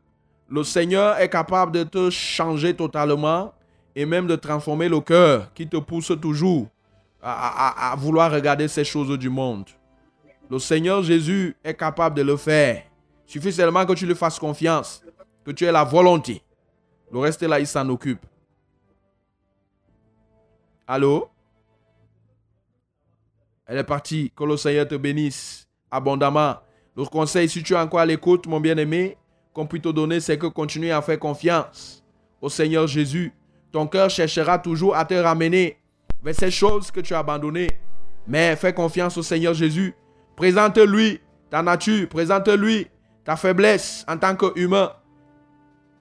le Seigneur est capable de te changer totalement et même de transformer le cœur qui te pousse toujours à, vouloir regarder ces choses du monde. Le Seigneur Jésus est capable de le faire. Il suffit seulement que tu lui fasses confiance, que tu aies la volonté. Le reste là, il s'en occupe. Allô? Elle est partie. Que le Seigneur te bénisse abondamment. Le conseil, si tu es encore à l'écoute, mon bien-aimé, qu'on puisse te donner, c'est que continue à faire confiance au Seigneur Jésus. Ton cœur cherchera toujours à te ramener vers ces choses que tu as abandonnées. Mais fais confiance au Seigneur Jésus. Présente-lui ta nature, présente-lui ta faiblesse en tant qu'humain.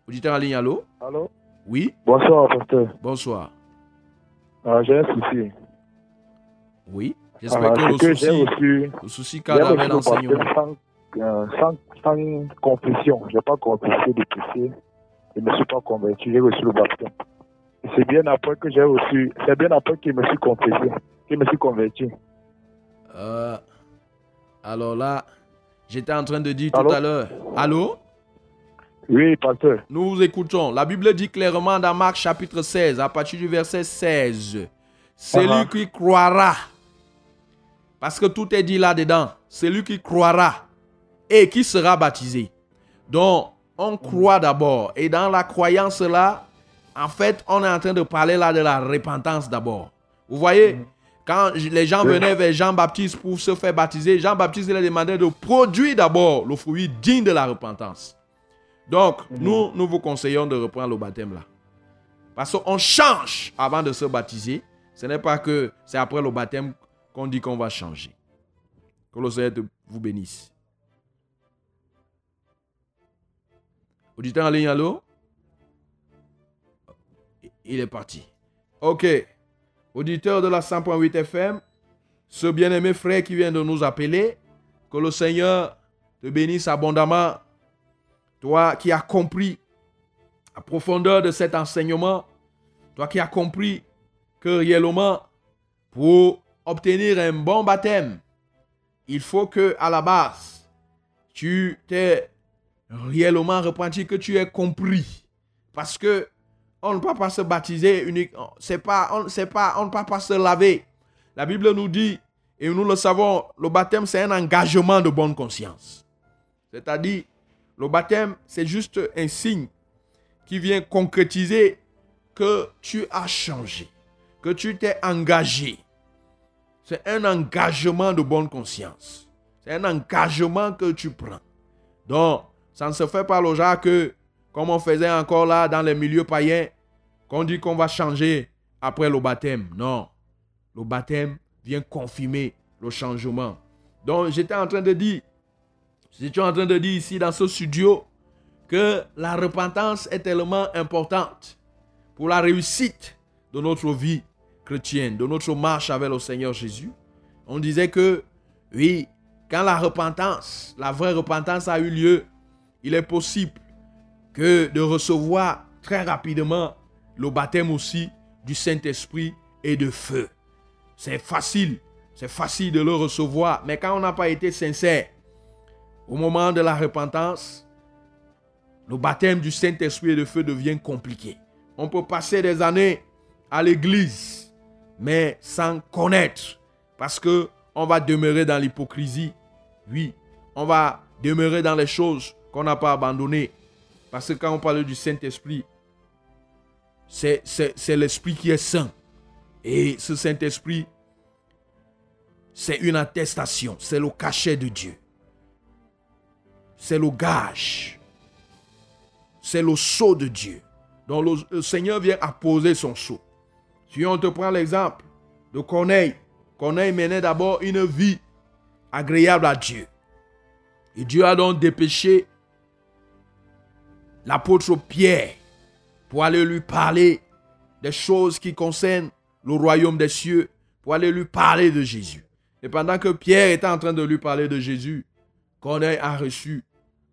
Auditeur en ligne, allô? Allô? Oui, Bonsoir, pasteur. bonsoir. Ah, j'ai un souci. Oui, j'espère Ah, que le souci, reçu, le souci j'ai cadre avec reçu le l'enseignement. baptême sans, euh, sans, sans confession. Je n'ai pas confessé de péché. Je ne me suis pas converti. J'ai reçu le baptême. C'est bien après que j'ai reçu, c'est bien après que je me suis confessé, que je me suis converti. Euh, alors là, j'étais en train de dire tout Allô? à l'heure. Allô? Oui, pasteur. Nous vous écoutons. La Bible dit clairement dans Marc chapitre 16, à partir du verset 16, Celui Ah ah. qui croira, parce que tout est dit là-dedans, celui qui croira et qui sera baptisé. Donc, on croit d'abord. Et dans la croyance là, en fait, on est en train de parler là de la repentance d'abord. Vous voyez, quand les gens venaient vers Jean-Baptiste pour se faire baptiser, Jean-Baptiste leur demandait de produire d'abord le fruit digne de la repentance. Donc, nous, nous vous conseillons de reprendre le baptême là. Parce qu'on change avant de se baptiser. Ce n'est pas que c'est après le baptême qu'on dit qu'on va changer. Que le Seigneur vous bénisse. Auditeur en ligne, allô? Il est parti. Ok. Auditeur de la 100.8 FM, ce bien-aimé frère qui vient de nous appeler, que le Seigneur te bénisse abondamment. Toi qui as compris la profondeur de cet enseignement, toi qui as compris que réellement, pour obtenir un bon baptême, il faut que à la base, tu t'es réellement repenti, que tu aies compris. Parce que on ne peut pas se baptiser uniquement. Pas, on ne peut pas se laver. La Bible nous dit, et nous le savons, le baptême, c'est un engagement de bonne conscience. C'est-à-dire, le baptême, c'est juste un signe qui vient concrétiser que tu as changé, que tu t'es engagé. C'est un engagement de bonne conscience. C'est un engagement que tu prends. Donc, ça ne se fait pas le que, comme on faisait encore là dans les milieux païens, qu'on dit qu'on va changer après le baptême. Non. Le baptême vient confirmer le changement. Donc, j'étais en train de dire, j'étais en train de dire ici dans ce studio que la repentance est tellement importante pour la réussite de notre vie de notre marche avec le Seigneur Jésus. On disait que, oui, quand la repentance, la vraie repentance a eu lieu, il est possible que de recevoir très rapidement le baptême aussi du Saint-Esprit et de feu. C'est facile, c'est facile de le recevoir, mais quand on n'a pas été sincère, au moment de la repentance, le baptême du Saint-Esprit et de feu devient compliqué. On peut passer des années à l'église, mais sans connaître, parce que on va demeurer dans l'hypocrisie. Oui, on va demeurer dans les choses qu'on n'a pas abandonnées. Parce que quand on parle du Saint-Esprit, c'est, l'Esprit qui est saint. Et ce Saint-Esprit, c'est une attestation, c'est le cachet de Dieu. C'est le gage. C'est le sceau de Dieu. Donc le, le Seigneur vient apposer son sceau. Si on te prend l'exemple de Corneille, Corneille menait d'abord une vie agréable à Dieu. Et Dieu a donc dépêché l'apôtre Pierre pour aller lui parler des choses qui concernent le royaume des cieux, pour aller lui parler de Jésus. Et pendant que Pierre était en train de lui parler de Jésus, Corneille a reçu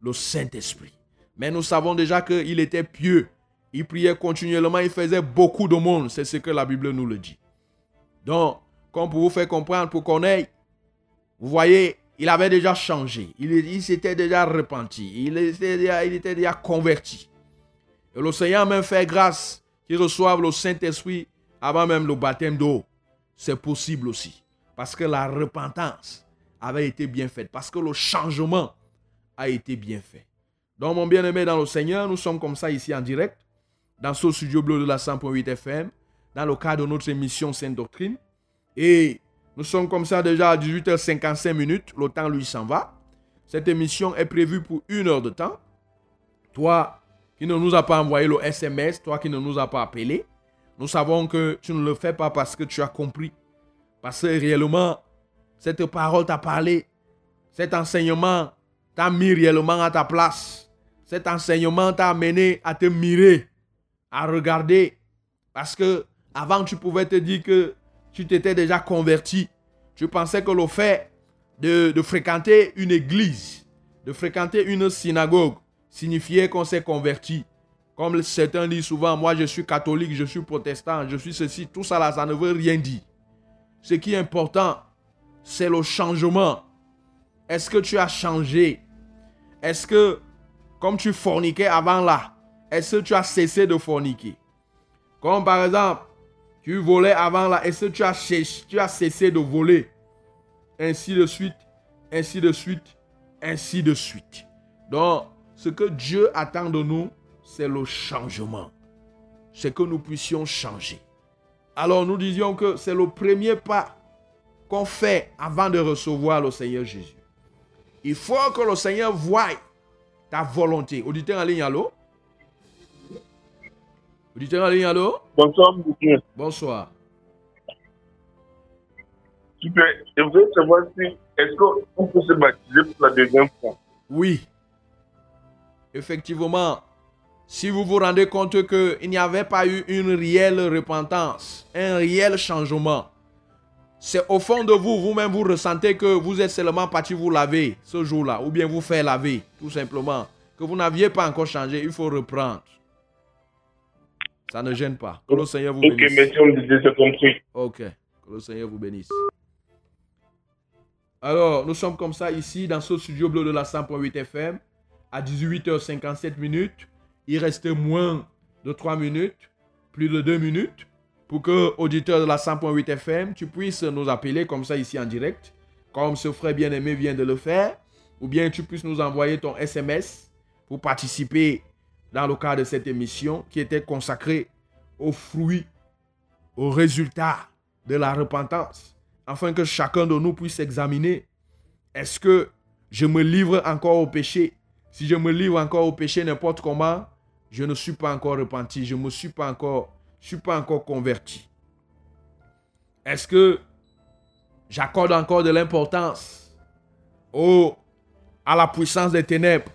le Saint-Esprit. Mais nous savons déjà qu'il était pieux. Il priait continuellement, il faisait beaucoup de monde. C'est ce que la Bible nous le dit. Donc, comme pour vous faire comprendre, pour Corneille, vous voyez, il avait déjà changé. Il, s'était déjà repenti. Il était déjà, il était déjà converti. Et le Seigneur même fait grâce qu'il reçoive le Saint-Esprit avant même le baptême d'eau. C'est possible aussi. Parce que la repentance avait été bien faite. Parce que le changement a été bien fait. Donc, mon bien-aimé dans le Seigneur, nous sommes comme ça ici en direct, dans ce studio bleu de la 100.8 FM, dans le cadre de notre émission Sainte Doctrine. Et nous sommes comme ça déjà à 18h55 minutes. Le temps, lui, s'en va. Cette émission est prévue pour une heure de temps. Toi qui ne nous as pas envoyé le SMS, toi qui ne nous as pas appelé, nous savons que tu ne le fais pas parce que tu as compris. Parce que réellement, cette parole t'a parlé. Cet enseignement t'a mis réellement à ta place. Cet enseignement t'a amené à te mirer, à regarder. Parce que avant, tu pouvais te dire que tu t'étais déjà converti. Tu pensais que le fait de, fréquenter une église, de fréquenter une synagogue, signifiait qu'on s'est converti. Comme certains disent souvent, moi je suis catholique, je suis protestant, je suis ceci, tout ça là, ça ne veut rien dire. Ce qui est important, c'est le changement. Est-ce que tu as changé? Est-ce que, comme tu forniquais avant là, est-ce que tu as cessé de forniquer? Comme par exemple, tu volais avant là, est-ce que tu as, cessé, de voler? Ainsi de suite, ainsi de suite, ainsi de suite. Donc, ce que Dieu attend de nous, c'est le changement. C'est que nous puissions changer. Alors nous disions que c'est le premier pas qu'on fait avant de recevoir le Seigneur Jésus. Il faut que le Seigneur voie ta volonté. Auditeur en ligne, allô? Auditeur en ligne, allô? Bonsoir, monsieur. Bonsoir. Je voudrais savoir si, est-ce qu'on peut se baptiser pour la deuxième fois? Oui. Effectivement, si vous vous rendez compte qu'il n'y avait pas eu une réelle repentance, un réel changement, c'est au fond de vous, vous-même, vous ressentez que vous êtes seulement parti vous laver ce jour-là, ou bien vous faire laver, tout simplement, que vous n'aviez pas encore changé, il faut reprendre. Ça ne gêne pas. Que le Seigneur vous Ok, bénisse. me disait, c'est compris. Ok. Que le Seigneur vous bénisse. Alors, nous sommes comme ça ici dans ce studio bleu de la 100.8 FM à 18h57 minutes. Il restait moins de 3 minutes, plus de 2 minutes pour que, auditeur de la 100.8 FM, tu puisses nous appeler comme ça ici en direct, comme ce frère bien-aimé vient de le faire, ou bien tu puisses nous envoyer ton SMS pour participer dans le cadre de cette émission qui était consacrée aux fruits, aux résultats de la repentance, afin que chacun de nous puisse examiner est-ce que je me livre encore au péché? Si je me livre encore au péché n'importe comment, je ne suis pas encore repenti, je ne suis pas encore, suis pas encore converti. Est-ce que j'accorde encore de l'importance à la puissance des ténèbres?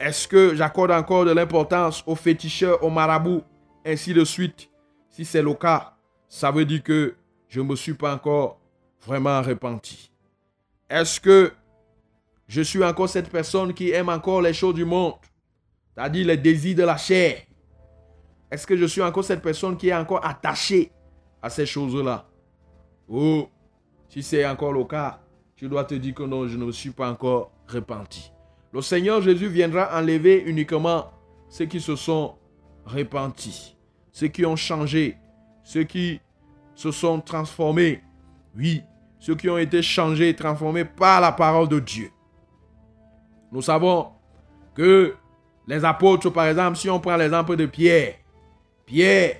Est-ce que j'accorde encore de l'importance aux féticheurs, aux marabouts, ainsi de suite? Si c'est le cas, ça veut dire que je ne me suis pas encore vraiment repenti. Est-ce que je suis encore cette personne qui aime encore les choses du monde, c'est-à-dire les désirs de la chair? Est-ce que je suis encore cette personne qui est encore attachée à ces choses-là? Ou si c'est encore le cas, tu dois te dire que non, je ne me suis pas encore repenti. Le Seigneur Jésus viendra enlever uniquement ceux qui se sont repentis, ceux qui ont changé, ceux qui se sont transformés. Oui, ceux qui ont été changés et transformés par la parole de Dieu. Nous savons que les apôtres, par exemple, si on prend l'exemple de Pierre, Pierre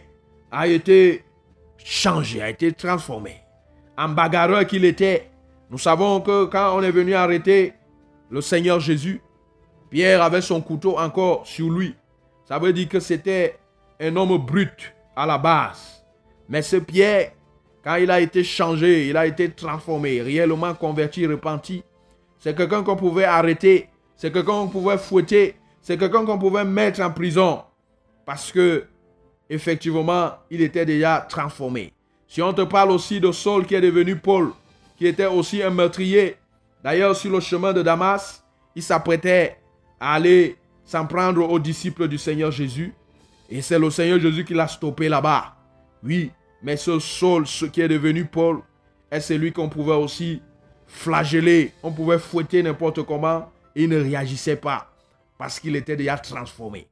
a été changé, a été transformé. En bagarreur qu'il était, nous savons que quand on est venu arrêter le Seigneur Jésus, Pierre avait son couteau encore sur lui. Ça veut dire que c'était un homme brut à la base. Mais ce Pierre, quand il a été changé, il a été transformé, réellement converti, repenti, c'est quelqu'un qu'on pouvait arrêter, c'est quelqu'un qu'on pouvait fouetter, c'est quelqu'un qu'on pouvait mettre en prison. Parce que, effectivement, il était déjà transformé. Si on te parle aussi de Saul qui est devenu Paul, qui était aussi un meurtrier, d'ailleurs sur le chemin de Damas, il s'apprêtait à aller s'en prendre aux disciples du Seigneur Jésus. Et c'est le Seigneur Jésus qui l'a stoppé là-bas. Oui, mais ce Saul, ce qui est devenu Paul, est celui qu'on pouvait aussi flageller, on pouvait fouetter n'importe comment, et il ne réagissait pas, parce qu'il était déjà transformé.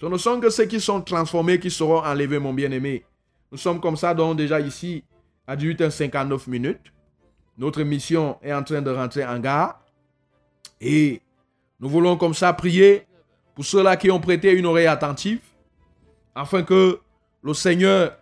Ce ne sont que ceux qui sont transformés qui seront enlevés, mon bien-aimé. Nous sommes comme ça, donc déjà ici, à 18h59 minutes. Notre mission est en train de rentrer en gare. Et nous voulons comme ça prier pour ceux-là qui ont prêté une oreille attentive, afin que le Seigneur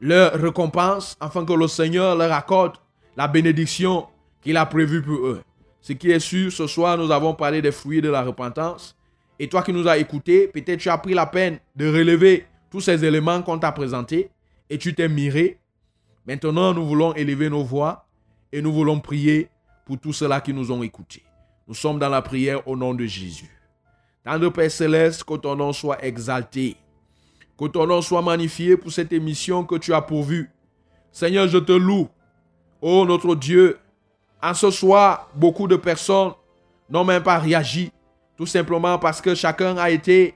leur récompense, afin que le Seigneur leur accorde la bénédiction qu'il a prévue pour eux. Ce qui est sûr, ce soir, nous avons parlé des fruits de la repentance. Et toi qui nous as écoutés, peut-être tu as pris la peine de relever tous ces éléments qu'on t'a présentés. et tu t'es miré. Maintenant, nous voulons élever nos voix et nous voulons prier pour tous ceux-là qui nous ont écoutés. Nous sommes dans la prière au nom de Jésus. Tendre Père Céleste, que ton nom soit exalté. Que ton nom soit magnifié pour cette émission que tu as pourvue. Seigneur, je te loue. Oh notre Dieu, en ce soir, beaucoup de personnes n'ont même pas réagi. Tout simplement parce que chacun a été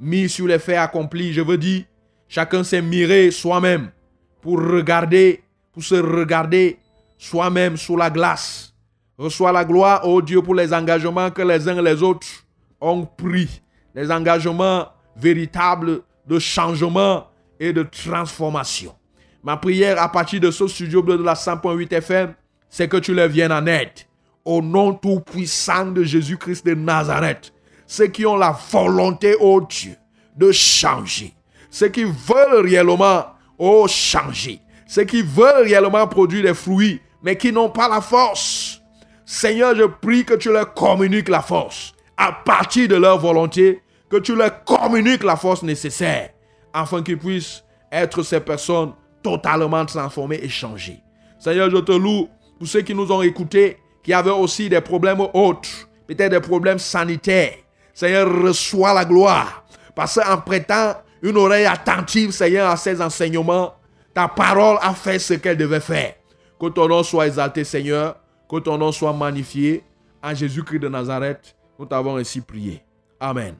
mis sur les faits accomplis. Je veux dire, chacun s'est miré soi-même pour regarder, pour se regarder soi-même sous la glace. Reçois la gloire, oh Dieu, pour les engagements que les uns et les autres ont pris. Les engagements véritables de changement et de transformation. Ma prière à partir de ce studio bleu de la 100.8 FM, c'est que tu leur viennes en aide. Au nom tout puissant de Jésus-Christ de Nazareth. Ceux qui ont la volonté, oh Dieu, de changer. Ceux qui veulent réellement, oh, changer. Ceux qui veulent réellement produire des fruits, mais qui n'ont pas la force. Seigneur, je prie que tu leur communiques la force. À partir de leur volonté, que tu leur communiques la force nécessaire. Afin qu'ils puissent être ces personnes totalement transformées et changées. Seigneur, je te loue pour ceux qui nous ont écoutés, qui avaient aussi des problèmes autres, peut-être des problèmes sanitaires. Seigneur, reçois la gloire. Parce qu'en prêtant une oreille attentive, Seigneur, à ces enseignements, ta parole a fait ce qu'elle devait faire. Que ton nom soit exalté, Seigneur. Que ton nom soit magnifié. En Jésus-Christ de Nazareth, nous t'avons ainsi prié. Amen.